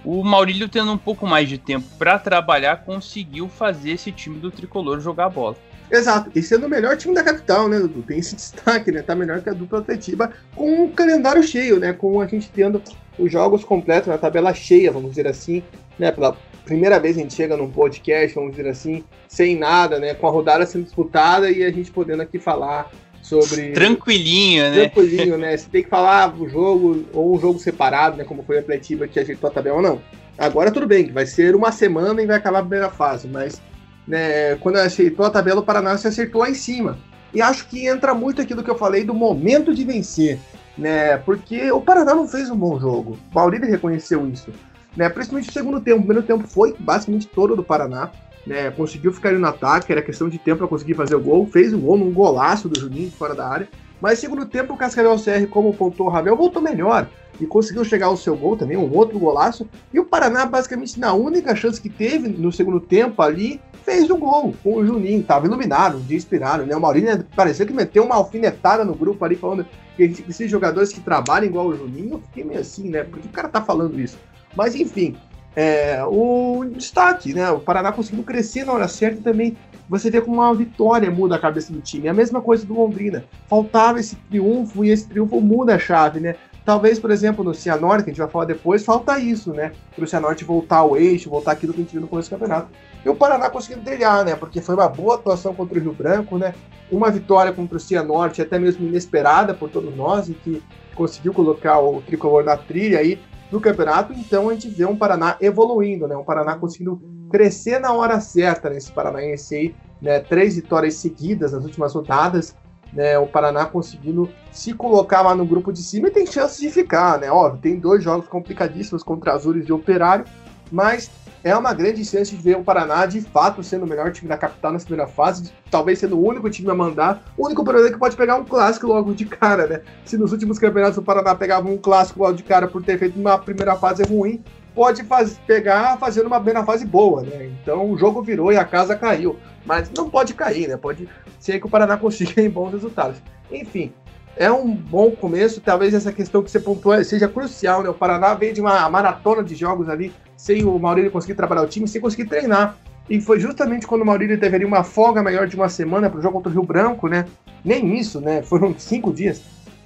O Maurílio tendo um pouco mais de tempo para trabalhar, conseguiu fazer esse time do tricolor jogar bola. Exato, e sendo o melhor time da capital, né, Dudu? Tem esse destaque, né? Tá melhor que a dupla Atletiba, com um calendário cheio, né? Com a gente tendo os jogos completos na tabela cheia, vamos dizer assim, né? Pela primeira vez a gente chega num podcast, vamos dizer assim, sem nada, né? Com a rodada sendo disputada e a gente podendo aqui falar sobre. Tranquilinho, né? Tranquilinho, né? Você tem que falar o jogo, ou um jogo separado, né? Como foi a Atletiba que ajeitou a tabela ou não. Agora tudo bem, que vai ser uma semana e vai acabar a primeira fase, mas né, quando aceitou a tabela, o Paraná se acertou lá em cima. E acho que entra muito aquilo que eu falei do momento de vencer, né? Porque o Paraná não fez um bom jogo. O Maurílio reconheceu isso. Né, principalmente no segundo tempo. O primeiro tempo foi basicamente todo do Paraná. Né, conseguiu ficar ali no ataque, era questão de tempo para conseguir fazer o gol. Fez um gol num golaço do Juninho fora da área. Mas segundo tempo, o Cascavel CR, como pontou o Ravel, voltou melhor e conseguiu chegar ao seu gol também, um outro golaço. E o Paraná, basicamente, na única chance que teve no segundo tempo ali, fez o gol com o Juninho. Tava iluminado, um inspirado, né? O Maurinho parecia que meteu uma alfinetada no grupo ali, falando que esses jogadores que trabalham igual o Juninho, eu fiquei meio assim, né? Porque o cara tá falando isso. Mas enfim, é, o destaque, né? O Paraná conseguiu crescer na hora certa também você vê como uma vitória muda a cabeça do time. É a mesma coisa do Londrina. Faltava esse triunfo e esse triunfo muda a chave, né? Talvez, por exemplo, no Cianorte, que a gente vai falar depois, falta isso, né? Para o Cianorte voltar ao eixo, voltar aquilo que a gente viu no começo do campeonato. E o Paraná conseguindo trilhar, né? Porque foi uma boa atuação contra o Rio Branco, né? Uma vitória contra o Cianorte, até mesmo inesperada por todos nós, e que conseguiu colocar o tricolor na trilha aí do campeonato. Então a gente vê um Paraná evoluindo, né? Um Paraná conseguindo crescer na hora certa nesse Paranaense aí, né? Três vitórias seguidas nas últimas rodadas, né? O Paraná conseguindo se colocar lá no grupo de cima e tem chance de ficar, né? Óbvio, tem dois jogos complicadíssimos contra Azures e Operário, mas é uma grande chance de ver o Paraná de fato sendo o melhor time da capital na primeira fase, talvez sendo o único time a mandar. O único problema é que pode pegar um clássico logo de cara, né? Se nos últimos campeonatos o Paraná pegava um clássico logo de cara por ter feito uma primeira fase ruim, pode faz, pegar fazendo uma primeira fase boa, né? Então o jogo virou e a casa caiu. Mas não pode cair, né? Pode ser que o Paraná consiga bons resultados. Enfim, é um bom começo. Talvez essa questão que você pontuou seja crucial, né? O Paraná veio de uma maratona de jogos ali sem o Maurílio conseguir trabalhar o time, sem conseguir treinar. E foi justamente quando o Maurílio teve ali uma folga maior de uma semana para o jogo contra o Rio Branco, né? Nem isso, né? Foram cinco dias.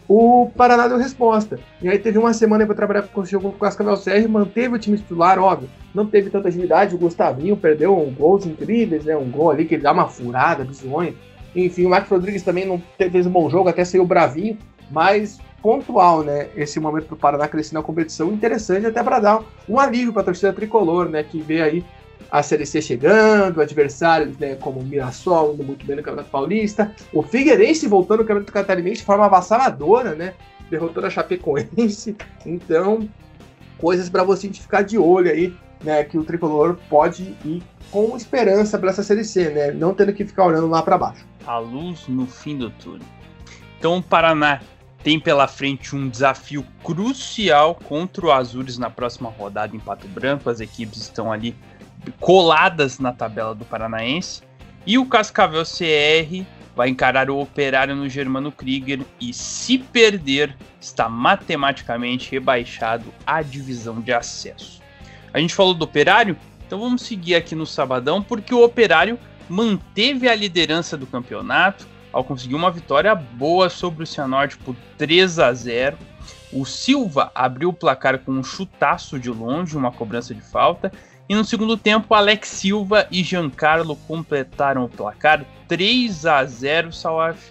O Paraná deu resposta. E aí teve uma semana para trabalhar com o com o Cascavel CR, manteve o time titular, óbvio. Não teve tanta agilidade. O Gustavinho perdeu um gols incríveis, né? Um gol ali que ele dá uma furada, bizonha. Enfim, o Marcos Rodrigues também não fez um bom jogo, até saiu bravinho. Mas pontual, né? Esse momento para o Paraná crescer na competição, interessante até para dar um alívio para a torcida tricolor, né? Que vê aí a Série C chegando, adversários né, como o Mirassol indo muito bem no Campeonato Paulista, o Figueirense voltando no Campeonato Catarinense de forma avassaladora, né? Derrotando a Chapecoense. Então, coisas para você ficar de olho aí, né? Que o tricolor pode ir com esperança para essa Série C, né? Não tendo que ficar olhando lá para baixo. A luz no fim do túnel. Então, o Paraná tem pela frente um desafio crucial contra o Azures na próxima rodada em Pato Branco. As equipes estão ali coladas na tabela do Paranaense. E o Cascavel CR vai encarar o Operário no Germano Krieger e, se perder, está matematicamente rebaixado à divisão de acesso. A gente falou do Operário, então vamos seguir aqui no sabadão, porque o Operário manteve a liderança do campeonato, ao conseguir uma vitória boa sobre o Cianorte por 3 a 0. O Silva abriu o placar com um chutaço de longe, uma cobrança de falta. E no segundo tempo, Alex Silva e Giancarlo completaram o placar 3 a 0 Salaf.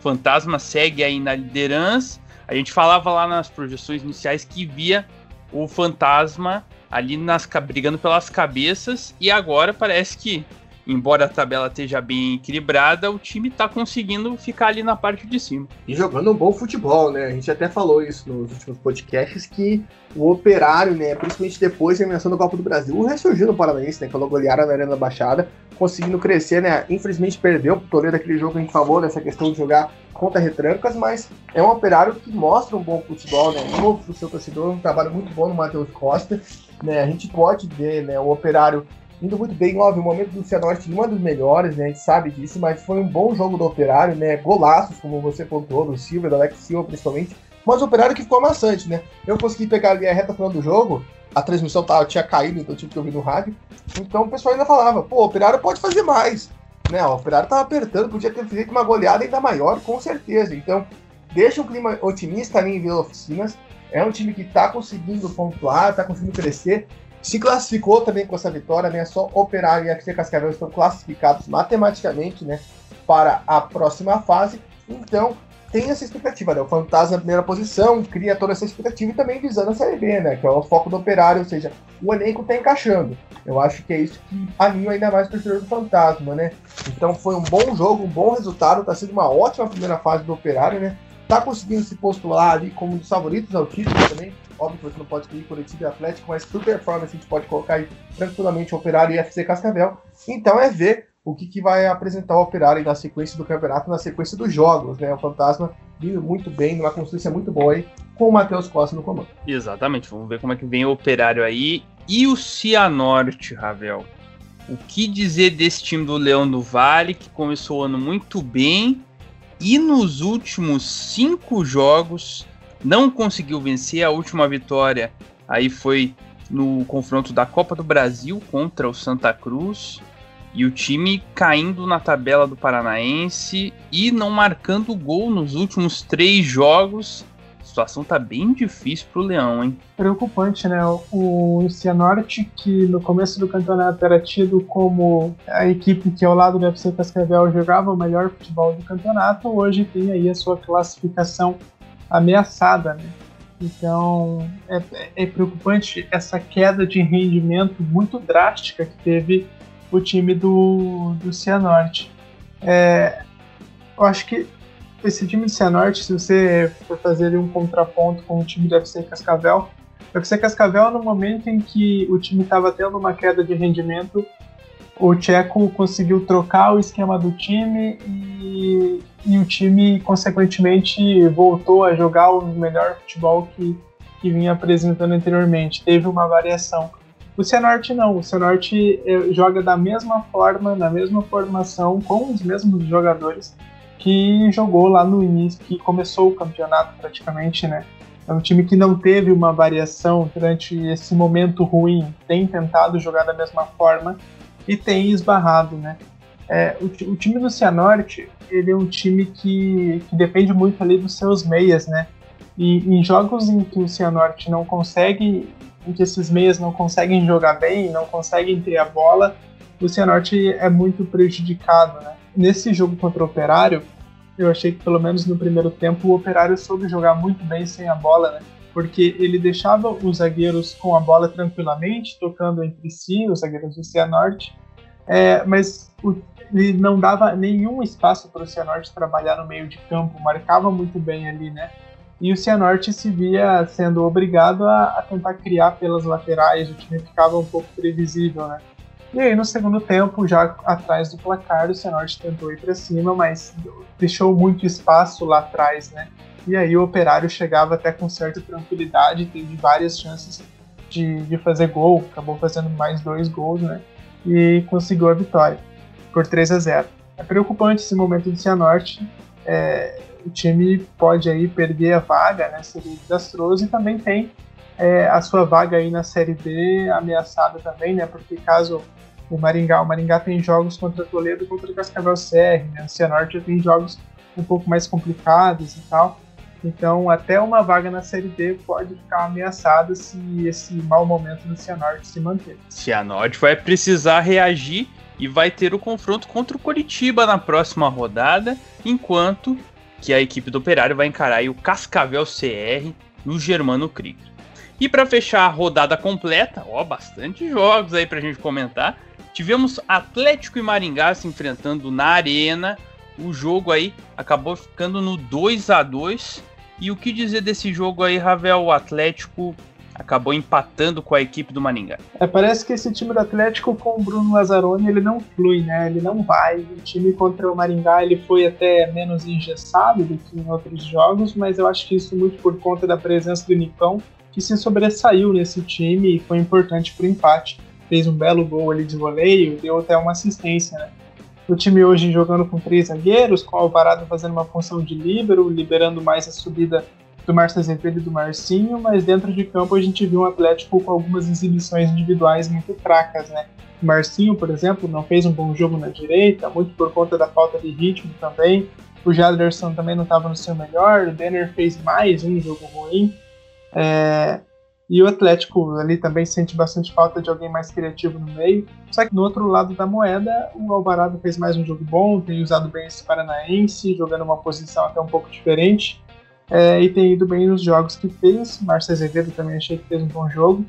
Fantasma segue aí na liderança. A gente falava lá nas projeções iniciais que via o Fantasma ali nas, brigando pelas cabeças. E agora parece que embora a tabela esteja bem equilibrada, o time está conseguindo ficar ali na parte de cima. E jogando um bom futebol, né? A gente até falou isso nos últimos podcasts, que o Operário, né, principalmente depois da eliminação do Copa do Brasil, ressurgiu no Paranaense, né, quando golearam na Arena da Baixada, conseguindo crescer, né? Infelizmente perdeu o Toledo aquele jogo que a gente falou, nessa questão de jogar contra retrancas, mas é um Operário que mostra um bom futebol, né? Novo pro seu torcedor, um trabalho muito bom no Matheus Costa, né? A gente pode ver, né, o Operário indo muito bem. Óbvio, o momento do Cianorte não é dos melhores, né? A gente sabe disso, mas foi um bom jogo do Operário, né? Golaços, como você pontuou, do Silva, do Alex Silva principalmente. Mas o Operário que ficou amassante, né? Eu consegui pegar ali a reta final do jogo, a transmissão tava, tinha caído, então tive que ouvir no rádio. Então o pessoal ainda falava, pô, o Operário pode fazer mais. Né? O Operário tava apertando, podia ter feito uma goleada ainda maior, com certeza. Então, deixa um clima otimista ali em Vila Oficinas. É um time que tá conseguindo pontuar, tá conseguindo crescer se classificou também com essa vitória, né? Só Operário e FC Cascavel estão classificados matematicamente, né? Para a próxima fase. Então, tem essa expectativa, né? O Fantasma na primeira posição cria toda essa expectativa e também visando a Série B, né? Que é o foco do Operário, ou seja, o elenco tá encaixando. Eu acho que é isso que anima ainda mais o torcedor do Fantasma, né? Então foi um bom jogo, um bom resultado, tá sendo uma ótima primeira fase do Operário, né? Tá conseguindo se postular ali como um dos favoritos ao título também Óbvio que você não pode escolher Curitiba e Atlético, mas por performance a gente pode colocar aí tranquilamente o Operário e FC Cascavel. Então é ver o que, que vai apresentar o Operário na sequência do campeonato, na sequência dos jogos, né? O Fantasma vindo muito bem, numa consistência muito boa aí, com o Matheus Costa no comando. Exatamente, vamos ver como é que vem o Operário aí. E o Cianorte, Ravel? O que dizer desse time do Leão do Vale, que começou o ano muito bem e nos últimos cinco jogos não conseguiu vencer. A última vitória aí foi no confronto da Copa do Brasil contra o Santa Cruz. E o time caindo na tabela do Paranaense e não marcando gol nos últimos três jogos. Situação tá bem difícil pro Leão, hein? Preocupante, né? O Cianorte, que no começo do campeonato era tido como a equipe que ao lado do FC Cascavel jogava o melhor futebol do campeonato, hoje tem aí a sua classificação ameaçada, né? Então é, é, preocupante essa queda de rendimento muito drástica que teve o time do, do Cianorte. É, eu acho que esse time do Cianorte, se você for fazer um contraponto com o time do FC Cascavel, o FC Cascavel, no momento em que o time estava tendo uma queda de rendimento, o Tcheco conseguiu trocar o esquema do time e, e, o time, consequentemente, voltou a jogar o melhor futebol que, que vinha apresentando anteriormente. Teve uma variação. O Cianorte não, o Cianorte eh, joga da mesma forma, na mesma formação, com os mesmos jogadores que jogou lá no início, que começou o campeonato praticamente, né? É um time que não teve uma variação durante esse momento ruim, tem tentado jogar da mesma forma e tem esbarrado, né? É, o, o, time do Cianorte, ele é um time que, que depende muito ali dos seus meias, né? E em jogos em que o Cianorte não consegue, em que esses meias não conseguem jogar bem, não conseguem ter a bola, o Cianorte é muito prejudicado, né? Nesse jogo contra o Operário, eu achei que pelo menos no primeiro tempo o Operário soube jogar muito bem sem a bola, né? Porque ele deixava os zagueiros com a bola tranquilamente, tocando entre si, os zagueiros do Cianorte, é, mas o, ele não dava nenhum espaço para o Cianorte trabalhar no meio de campo, marcava muito bem ali, né? E o Cianorte se via sendo obrigado a, a tentar criar pelas laterais, o time ficava um pouco previsível, né? E aí no segundo tempo, já atrás do placar, o Cianorte tentou ir para cima, mas deixou muito espaço lá atrás, né? E aí o Operário chegava até com certa tranquilidade, teve várias chances de, de fazer gol, acabou fazendo mais dois gols, né? e conseguiu a vitória por 3 a 0. É preocupante esse momento do Cianorte. É, o time pode aí perder a vaga, né? Seria desastroso e também tem é, a sua vaga aí na Série B ameaçada também, né? Porque caso o Maringá, o Maringá tem jogos contra Toledo, contra Cascavel CR, né? O Cianorte já tem jogos um pouco mais complicados e tal. Então, até uma vaga na Série D pode ficar ameaçada se esse mau momento do Cianorte se manter. Cianorte vai precisar reagir e vai ter o confronto contra o Coritiba na próxima rodada, enquanto que a equipe do Operário vai encarar o Cascavel CR no Germano Krieger. E para fechar a rodada completa, ó, bastante jogos aí pra gente comentar. tivemos Atlético e Maringá se enfrentando na arena. O jogo aí acabou ficando no 2 a 2 E o que dizer desse jogo aí, Ravel? O Atlético acabou empatando com a equipe do Maringá. É, parece que esse time do Atlético com o Bruno Lazzaroni ele não flui, né? Ele não vai. O time contra o Maringá ele foi até menos engessado do que em outros jogos, mas eu acho que isso muito por conta da presença do Nicão, que se sobressaiu nesse time e foi importante para o empate. Fez um belo gol ali de voleio, deu até uma assistência, né? O time hoje jogando com três zagueiros, com o Alvarado fazendo uma função de líbero, liberando mais a subida do Márcio Azevedo e do Marcinho, mas dentro de campo a gente viu um Atlético com algumas exibições individuais muito fracas, né? O Marcinho, por exemplo, não fez um bom jogo na direita, muito por conta da falta de ritmo também. O Jaderson também não estava no seu melhor, o Denner fez mais um jogo ruim. É... E o Atlético ali também sente bastante falta de alguém mais criativo no meio. Só que no outro lado da moeda, o Alvarado fez mais um jogo bom, tem usado bem esse paranaense, jogando uma posição até um pouco diferente é, e tem ido bem nos jogos que fez. Márcio Azevedo também achei que fez um bom jogo.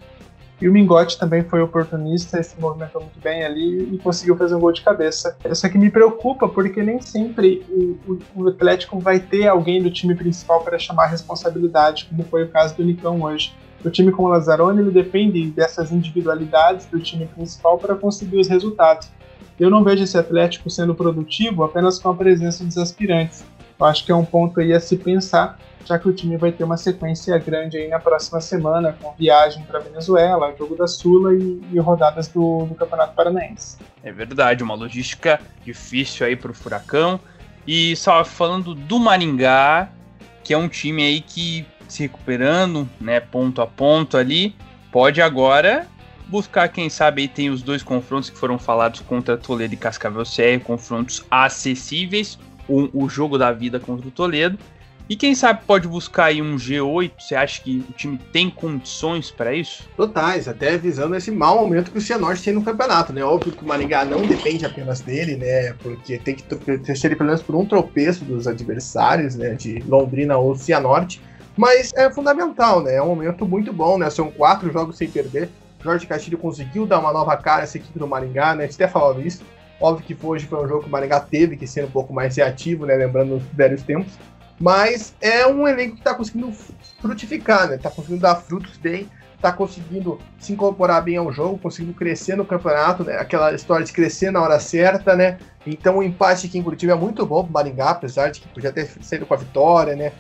E o Mingote também foi oportunista, se movimentou muito bem ali e conseguiu fazer um gol de cabeça. Só que me preocupa porque nem sempre o, o, o Atlético vai ter alguém do time principal para chamar a responsabilidade, como foi o caso do Nicão hoje. O time com o Lazzaroni ele depende dessas individualidades do time principal para conseguir os resultados. Eu não vejo esse Atlético sendo produtivo apenas com a presença dos aspirantes. Eu acho que é um ponto aí a se pensar já que o time vai ter uma sequência grande aí na próxima semana, com viagem para Venezuela, jogo da Sula e, e rodadas do, do, Campeonato Paranaense. É verdade, uma logística difícil aí para o Furacão. E só falando do Maringá, que é um time aí que se recuperando, né, ponto a ponto ali, pode agora buscar, quem sabe, aí tem os dois confrontos que foram falados contra Toledo e Cascavel CR, confrontos acessíveis, o, jogo da vida contra o Toledo e quem sabe pode buscar aí um G8? Você acha que o time tem condições para isso? Totais, até visando esse mau momento que o Cianorte tem no campeonato, né? Óbvio que o Maringá não depende apenas dele, né? Porque tem que ter pelo menos por um tropeço dos adversários, né? De Londrina ou Cianorte. Mas é fundamental, né? É um momento muito bom, né? São quatro jogos sem perder. Jorge Castilho conseguiu dar uma nova cara a essa equipe do Maringá, né? A gente até falava isso. Óbvio que hoje foi um jogo que o Maringá teve que ser um pouco mais reativo, né? Lembrando os velhos tempos. Mas é um elenco que está conseguindo frutificar, né? Tá conseguindo dar frutos bem, tá conseguindo se incorporar bem ao jogo, conseguindo crescer no campeonato, né? Aquela história de crescer na hora certa, né? Então o empate aqui em Curitiba é muito bom pro Maringá, apesar de que podia ter saído com a vitória, né?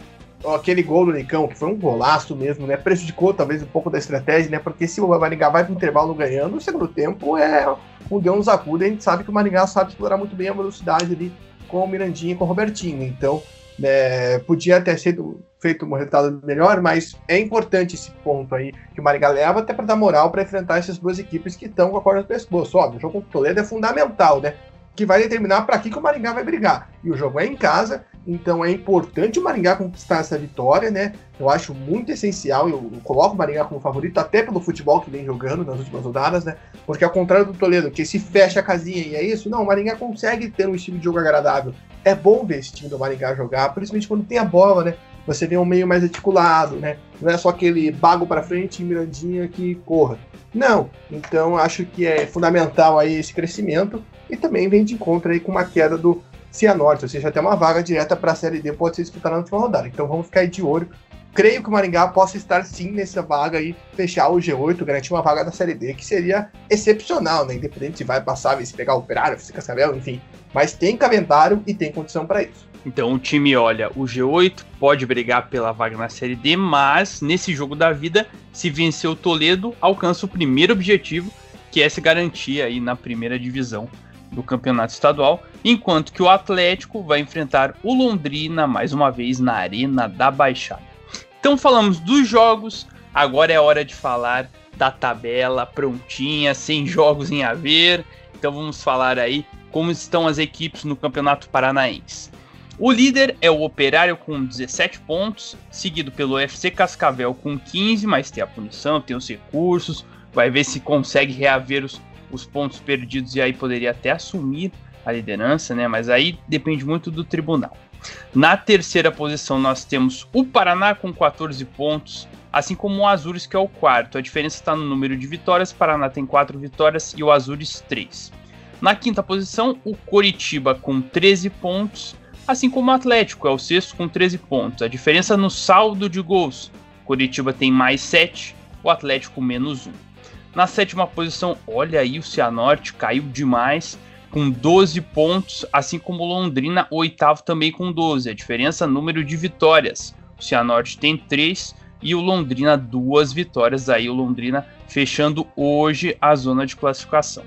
Aquele gol do Nicão, que foi um golaço mesmo, né? Prejudicou talvez um pouco da estratégia, né? Porque se o Maringá vai pro intervalo ganhando, o segundo tempo é um Deus nos acuda. A gente sabe que o Maringá sabe explorar muito bem a velocidade ali com o Mirandinha e com o Robertinho. Então, é, podia ter sido feito um resultado melhor, mas é importante esse ponto aí que o Maringá leva até para dar moral para enfrentar essas duas equipes que estão com a corda no pescoço. Óbvio, o jogo com o Toledo é fundamental, né? Que vai determinar para que, que o Maringá vai brigar. E o jogo é em casa, então é importante o Maringá conquistar essa vitória, né? Eu acho muito essencial, eu, coloco o Maringá como favorito, até pelo futebol que vem jogando nas últimas rodadas, né? Porque ao contrário do Toledo, que se fecha a casinha e é isso, não, o Maringá consegue ter um estilo de jogo agradável. É bom ver esse time do Maringá jogar, principalmente quando tem a bola, né? Você vê um meio mais articulado, né? Não é só aquele bago para frente e mirandinha que corra. Não. Então acho que é fundamental aí esse crescimento e também vem de encontro aí com uma queda do Cianorte, ou seja, até uma vaga direta para a Série D pode ser disputada na última rodada. Então vamos ficar aí de olho. Creio que o Maringá possa estar sim nessa vaga aí, fechar o G8, garantir uma vaga da Série D, que seria excepcional, né? Independente se vai passar, se pegar o Operário, se Cascavel, enfim. Mas tem calendário e tem condição para isso. Então o time olha o G8, pode brigar pela vaga na Série D, mas nesse jogo da vida, se vencer o Toledo, alcança o primeiro objetivo, que é se garantir aí na primeira divisão do campeonato estadual, enquanto que o Atlético vai enfrentar o Londrina mais uma vez na Arena da Baixada. Então falamos dos jogos, agora é hora de falar da tabela prontinha, sem jogos em haver. Então vamos falar aí como estão as equipes no Campeonato Paranaense. O líder é o Operário com 17 pontos, seguido pelo FC Cascavel com 15, mas tem a punição, tem os recursos, vai ver se consegue reaver os, os pontos perdidos e aí poderia até assumir a liderança, né? Mas aí depende muito do tribunal. Na terceira posição nós temos o Paraná com 14 pontos, assim como o Azures que é o quarto. A diferença está no número de vitórias, Paraná tem 4 vitórias e o Azures 3. Na quinta posição, o Coritiba com 13 pontos, assim como o Atlético é o sexto com 13 pontos. A diferença no saldo de gols, Coritiba tem mais 7, o Atlético menos 1. Na sétima posição, olha aí o Cianorte caiu demais com 12 pontos, assim como Londrina, oitavo também com 12. A diferença número de vitórias. O Cianorte tem 3 e o Londrina duas vitórias aí o Londrina fechando hoje a zona de classificação.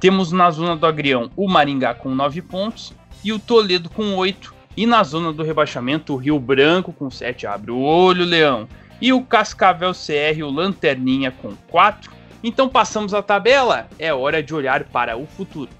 Temos na zona do Agrião o Maringá com 9 pontos e o Toledo com 8 e na zona do rebaixamento o Rio Branco com 7. Abre o olho, Leão. E o Cascavel CR, o Lanterninha com 4 então passamos a tabela, é hora de olhar para o futuro.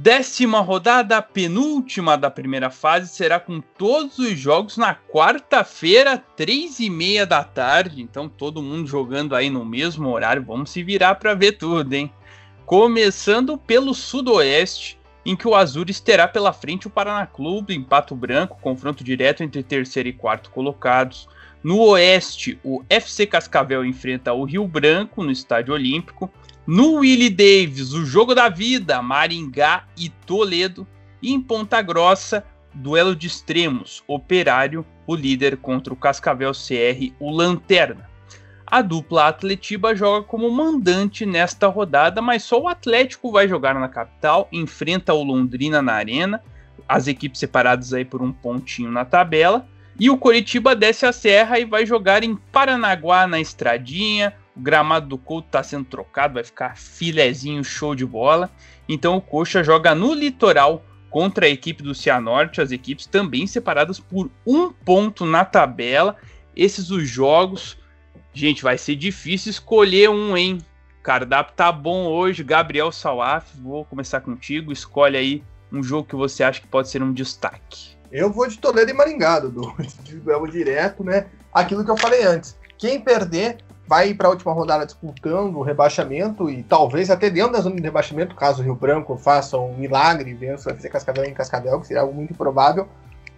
Décima rodada, penúltima da primeira fase, será com todos os jogos na quarta-feira, três e meia da tarde. Então todo mundo jogando aí no mesmo horário. Vamos se virar para ver tudo, hein? Começando pelo Sudoeste, em que o Azures terá pela frente o Paraná Clube em Pato Branco, confronto direto entre terceiro e quarto colocados. No Oeste, o FC Cascavel enfrenta o Rio Branco no Estádio Olímpico. No Willie Davis, o jogo da vida, Maringá e Toledo. E em Ponta Grossa, duelo de extremos, Operário, o líder contra o Cascavel CR, o Lanterna. A dupla Atletiba joga como mandante nesta rodada, mas só o Atlético vai jogar na capital, enfrenta o Londrina na arena, as equipes separadas aí por um pontinho na tabela. E o Coritiba desce a serra e vai jogar em Paranaguá na estradinha. O gramado do Couto está sendo trocado, vai ficar filezinho, show de bola. Então o Coxa joga no litoral contra a equipe do Cianorte, as equipes também separadas por um ponto na tabela. Esses os jogos Gente, vai ser difícil escolher um, hein? Cardápio tá bom hoje. Gabriel Salaf, vou começar contigo. Escolhe aí um jogo que você acha que pode ser um destaque. Eu vou de Toledo e Maringá, Dudu. Duelo direto, né? Aquilo que eu falei antes. Quem perder vai para a última rodada disputando o rebaixamento e talvez até dentro da zona de rebaixamento, caso o Rio Branco faça um milagre e vença FC Cascavel em Cascavel, que seria algo muito improvável.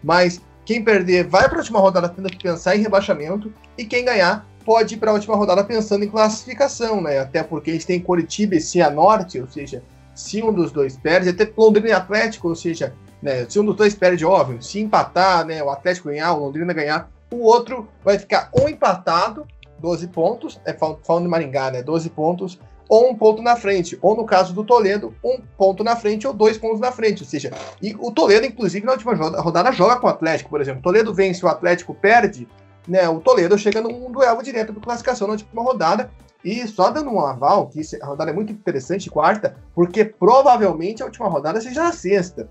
Mas quem perder vai para a última rodada tendo que pensar em rebaixamento e quem ganhar pode ir para a última rodada pensando em classificação, né? Até porque a gente tem Curitiba e Cianorte, ou seja, se um dos dois perde, até Londrina e Atlético, ou seja, né, se um dos dois perde, óbvio, se empatar, né, o Atlético ganhar, o Londrina ganhar, o outro vai ficar ou empatado, 12 pontos, é, falando de Maringá, né, 12 pontos, ou um ponto na frente, ou no caso do Toledo, um ponto na frente ou dois pontos na frente, ou seja, e o Toledo, inclusive, na última rodada joga com o Atlético, por exemplo, Toledo vence, o Atlético perde, né, o Toledo chega num duelo direto de classificação na última rodada. E só dando um aval, que a rodada é muito interessante, quarta, porque provavelmente a última rodada seja a sexta.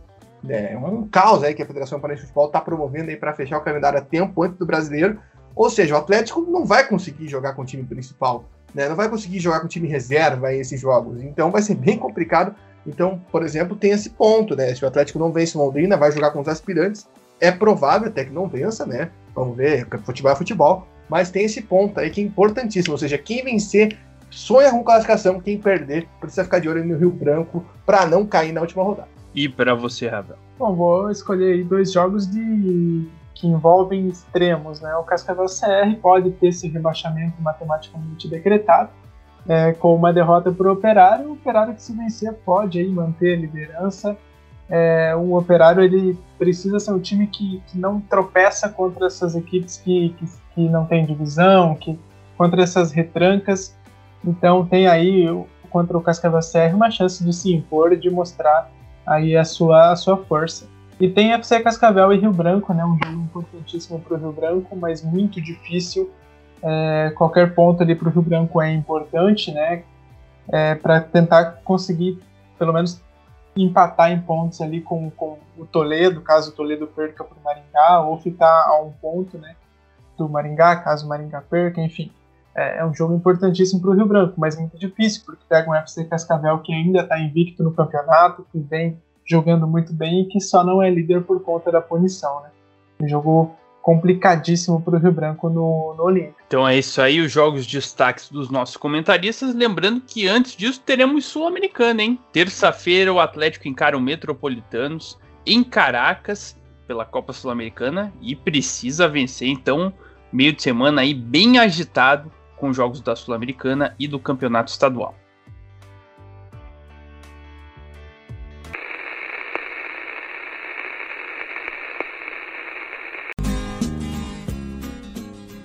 É um caos aí que a Federação Paraense de Futebol está promovendo aí para fechar o calendário a tempo antes do brasileiro. Ou seja, o Atlético não vai conseguir jogar com o time principal, né? não vai conseguir jogar com o time reserva esses jogos. Então vai ser bem complicado. Então, por exemplo, tem esse ponto, né? Se o Atlético não vence Londrina, vai jogar com os aspirantes. É provável até que não vença, né? Vamos ver, futebol é futebol. Mas tem esse ponto aí que é importantíssimo. Ou seja, quem vencer sonha com classificação, quem perder precisa ficar de olho no Rio Branco para não cair na última rodada. E para você, Ravel? Bom, vou escolher aí dois jogos de que envolvem extremos, né? O Cascavel CR pode ter esse rebaixamento matematicamente decretado, é, com uma derrota para o Operário. O Operário que se vencer pode aí manter a liderança é, o Operário ele precisa ser um time que, que não tropeça contra essas equipes que, que, que, não tem divisão, que contra essas retrancas. Então tem aí contra o Cascavel CR uma chance de se impor de mostrar aí a sua, a sua força. E tem FC Cascavel e Rio Branco, né? Um jogo importantíssimo para o Rio Branco, mas muito difícil. É, qualquer ponto ali para o Rio Branco é importante, né? É, para tentar conseguir pelo menos empatar em pontos ali com, com o Toledo, caso o Toledo perca para o Maringá, ou ficar a um ponto né, do Maringá, caso o Maringá perca, enfim. É, é um jogo importantíssimo para o Rio Branco, mas muito difícil, porque pega um FC Cascavel que ainda está invicto no campeonato, que vem jogando muito bem e que só não é líder por conta da punição. Né? Um jogo complicadíssimo para o Rio Branco no, no Olímpico. Então é isso aí, os jogos destaques dos nossos comentaristas. Lembrando que antes disso teremos Sul-Americana, hein? Terça-feira o Atlético encara o Metropolitanos em Caracas pela Copa Sul-Americana e precisa vencer. Então, meio de semana aí bem agitado com jogos da Sul-Americana e do Campeonato Estadual.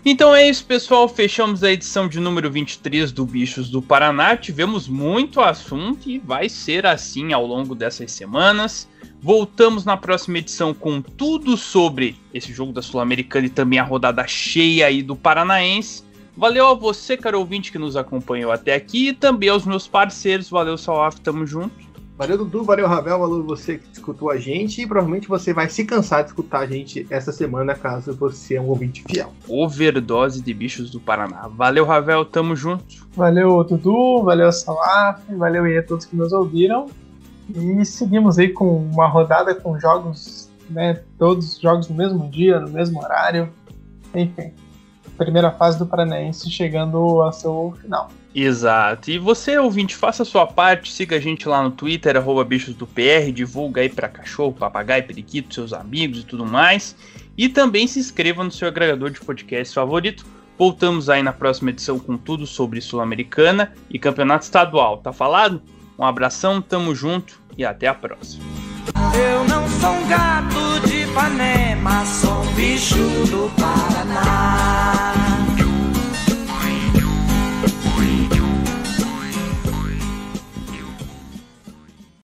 Então é isso, pessoal. Fechamos a edição de número 23 do Bichos do Paraná. Tivemos muito assunto e vai ser assim ao longo dessas semanas. Voltamos na próxima edição com tudo sobre esse jogo da Sul-Americana e também a rodada cheia aí do Paranaense. Valeu a você, caro ouvinte, que nos acompanhou até aqui e também aos meus parceiros. Valeu, Salaf, tamo junto. Valeu, Dudu, valeu, Ravel, valeu você que escutou a gente e provavelmente você vai se cansar de escutar a gente essa semana, caso você é um ouvinte fiel. Overdose de bichos do Paraná. Valeu, Ravel, tamo junto. Valeu, Dudu, valeu, Salaf, valeu aí a todos que nos ouviram. E seguimos aí com uma rodada com jogos, né, todos os jogos no mesmo dia, no mesmo horário. Enfim, primeira fase do Paranaense chegando ao seu final. Exato. E você, ouvinte, faça a sua parte, siga a gente lá no Twitter, arroba bichos do PR, divulga aí para cachorro, papagaio, periquito, seus amigos e tudo mais. E também se inscreva no seu agregador de podcast favorito. Voltamos aí na próxima edição com tudo sobre Sul-Americana e Campeonato Estadual. Tá falado? Um abração, tamo junto e até a próxima. Eu não sou um gato de sou um bicho do Paraná.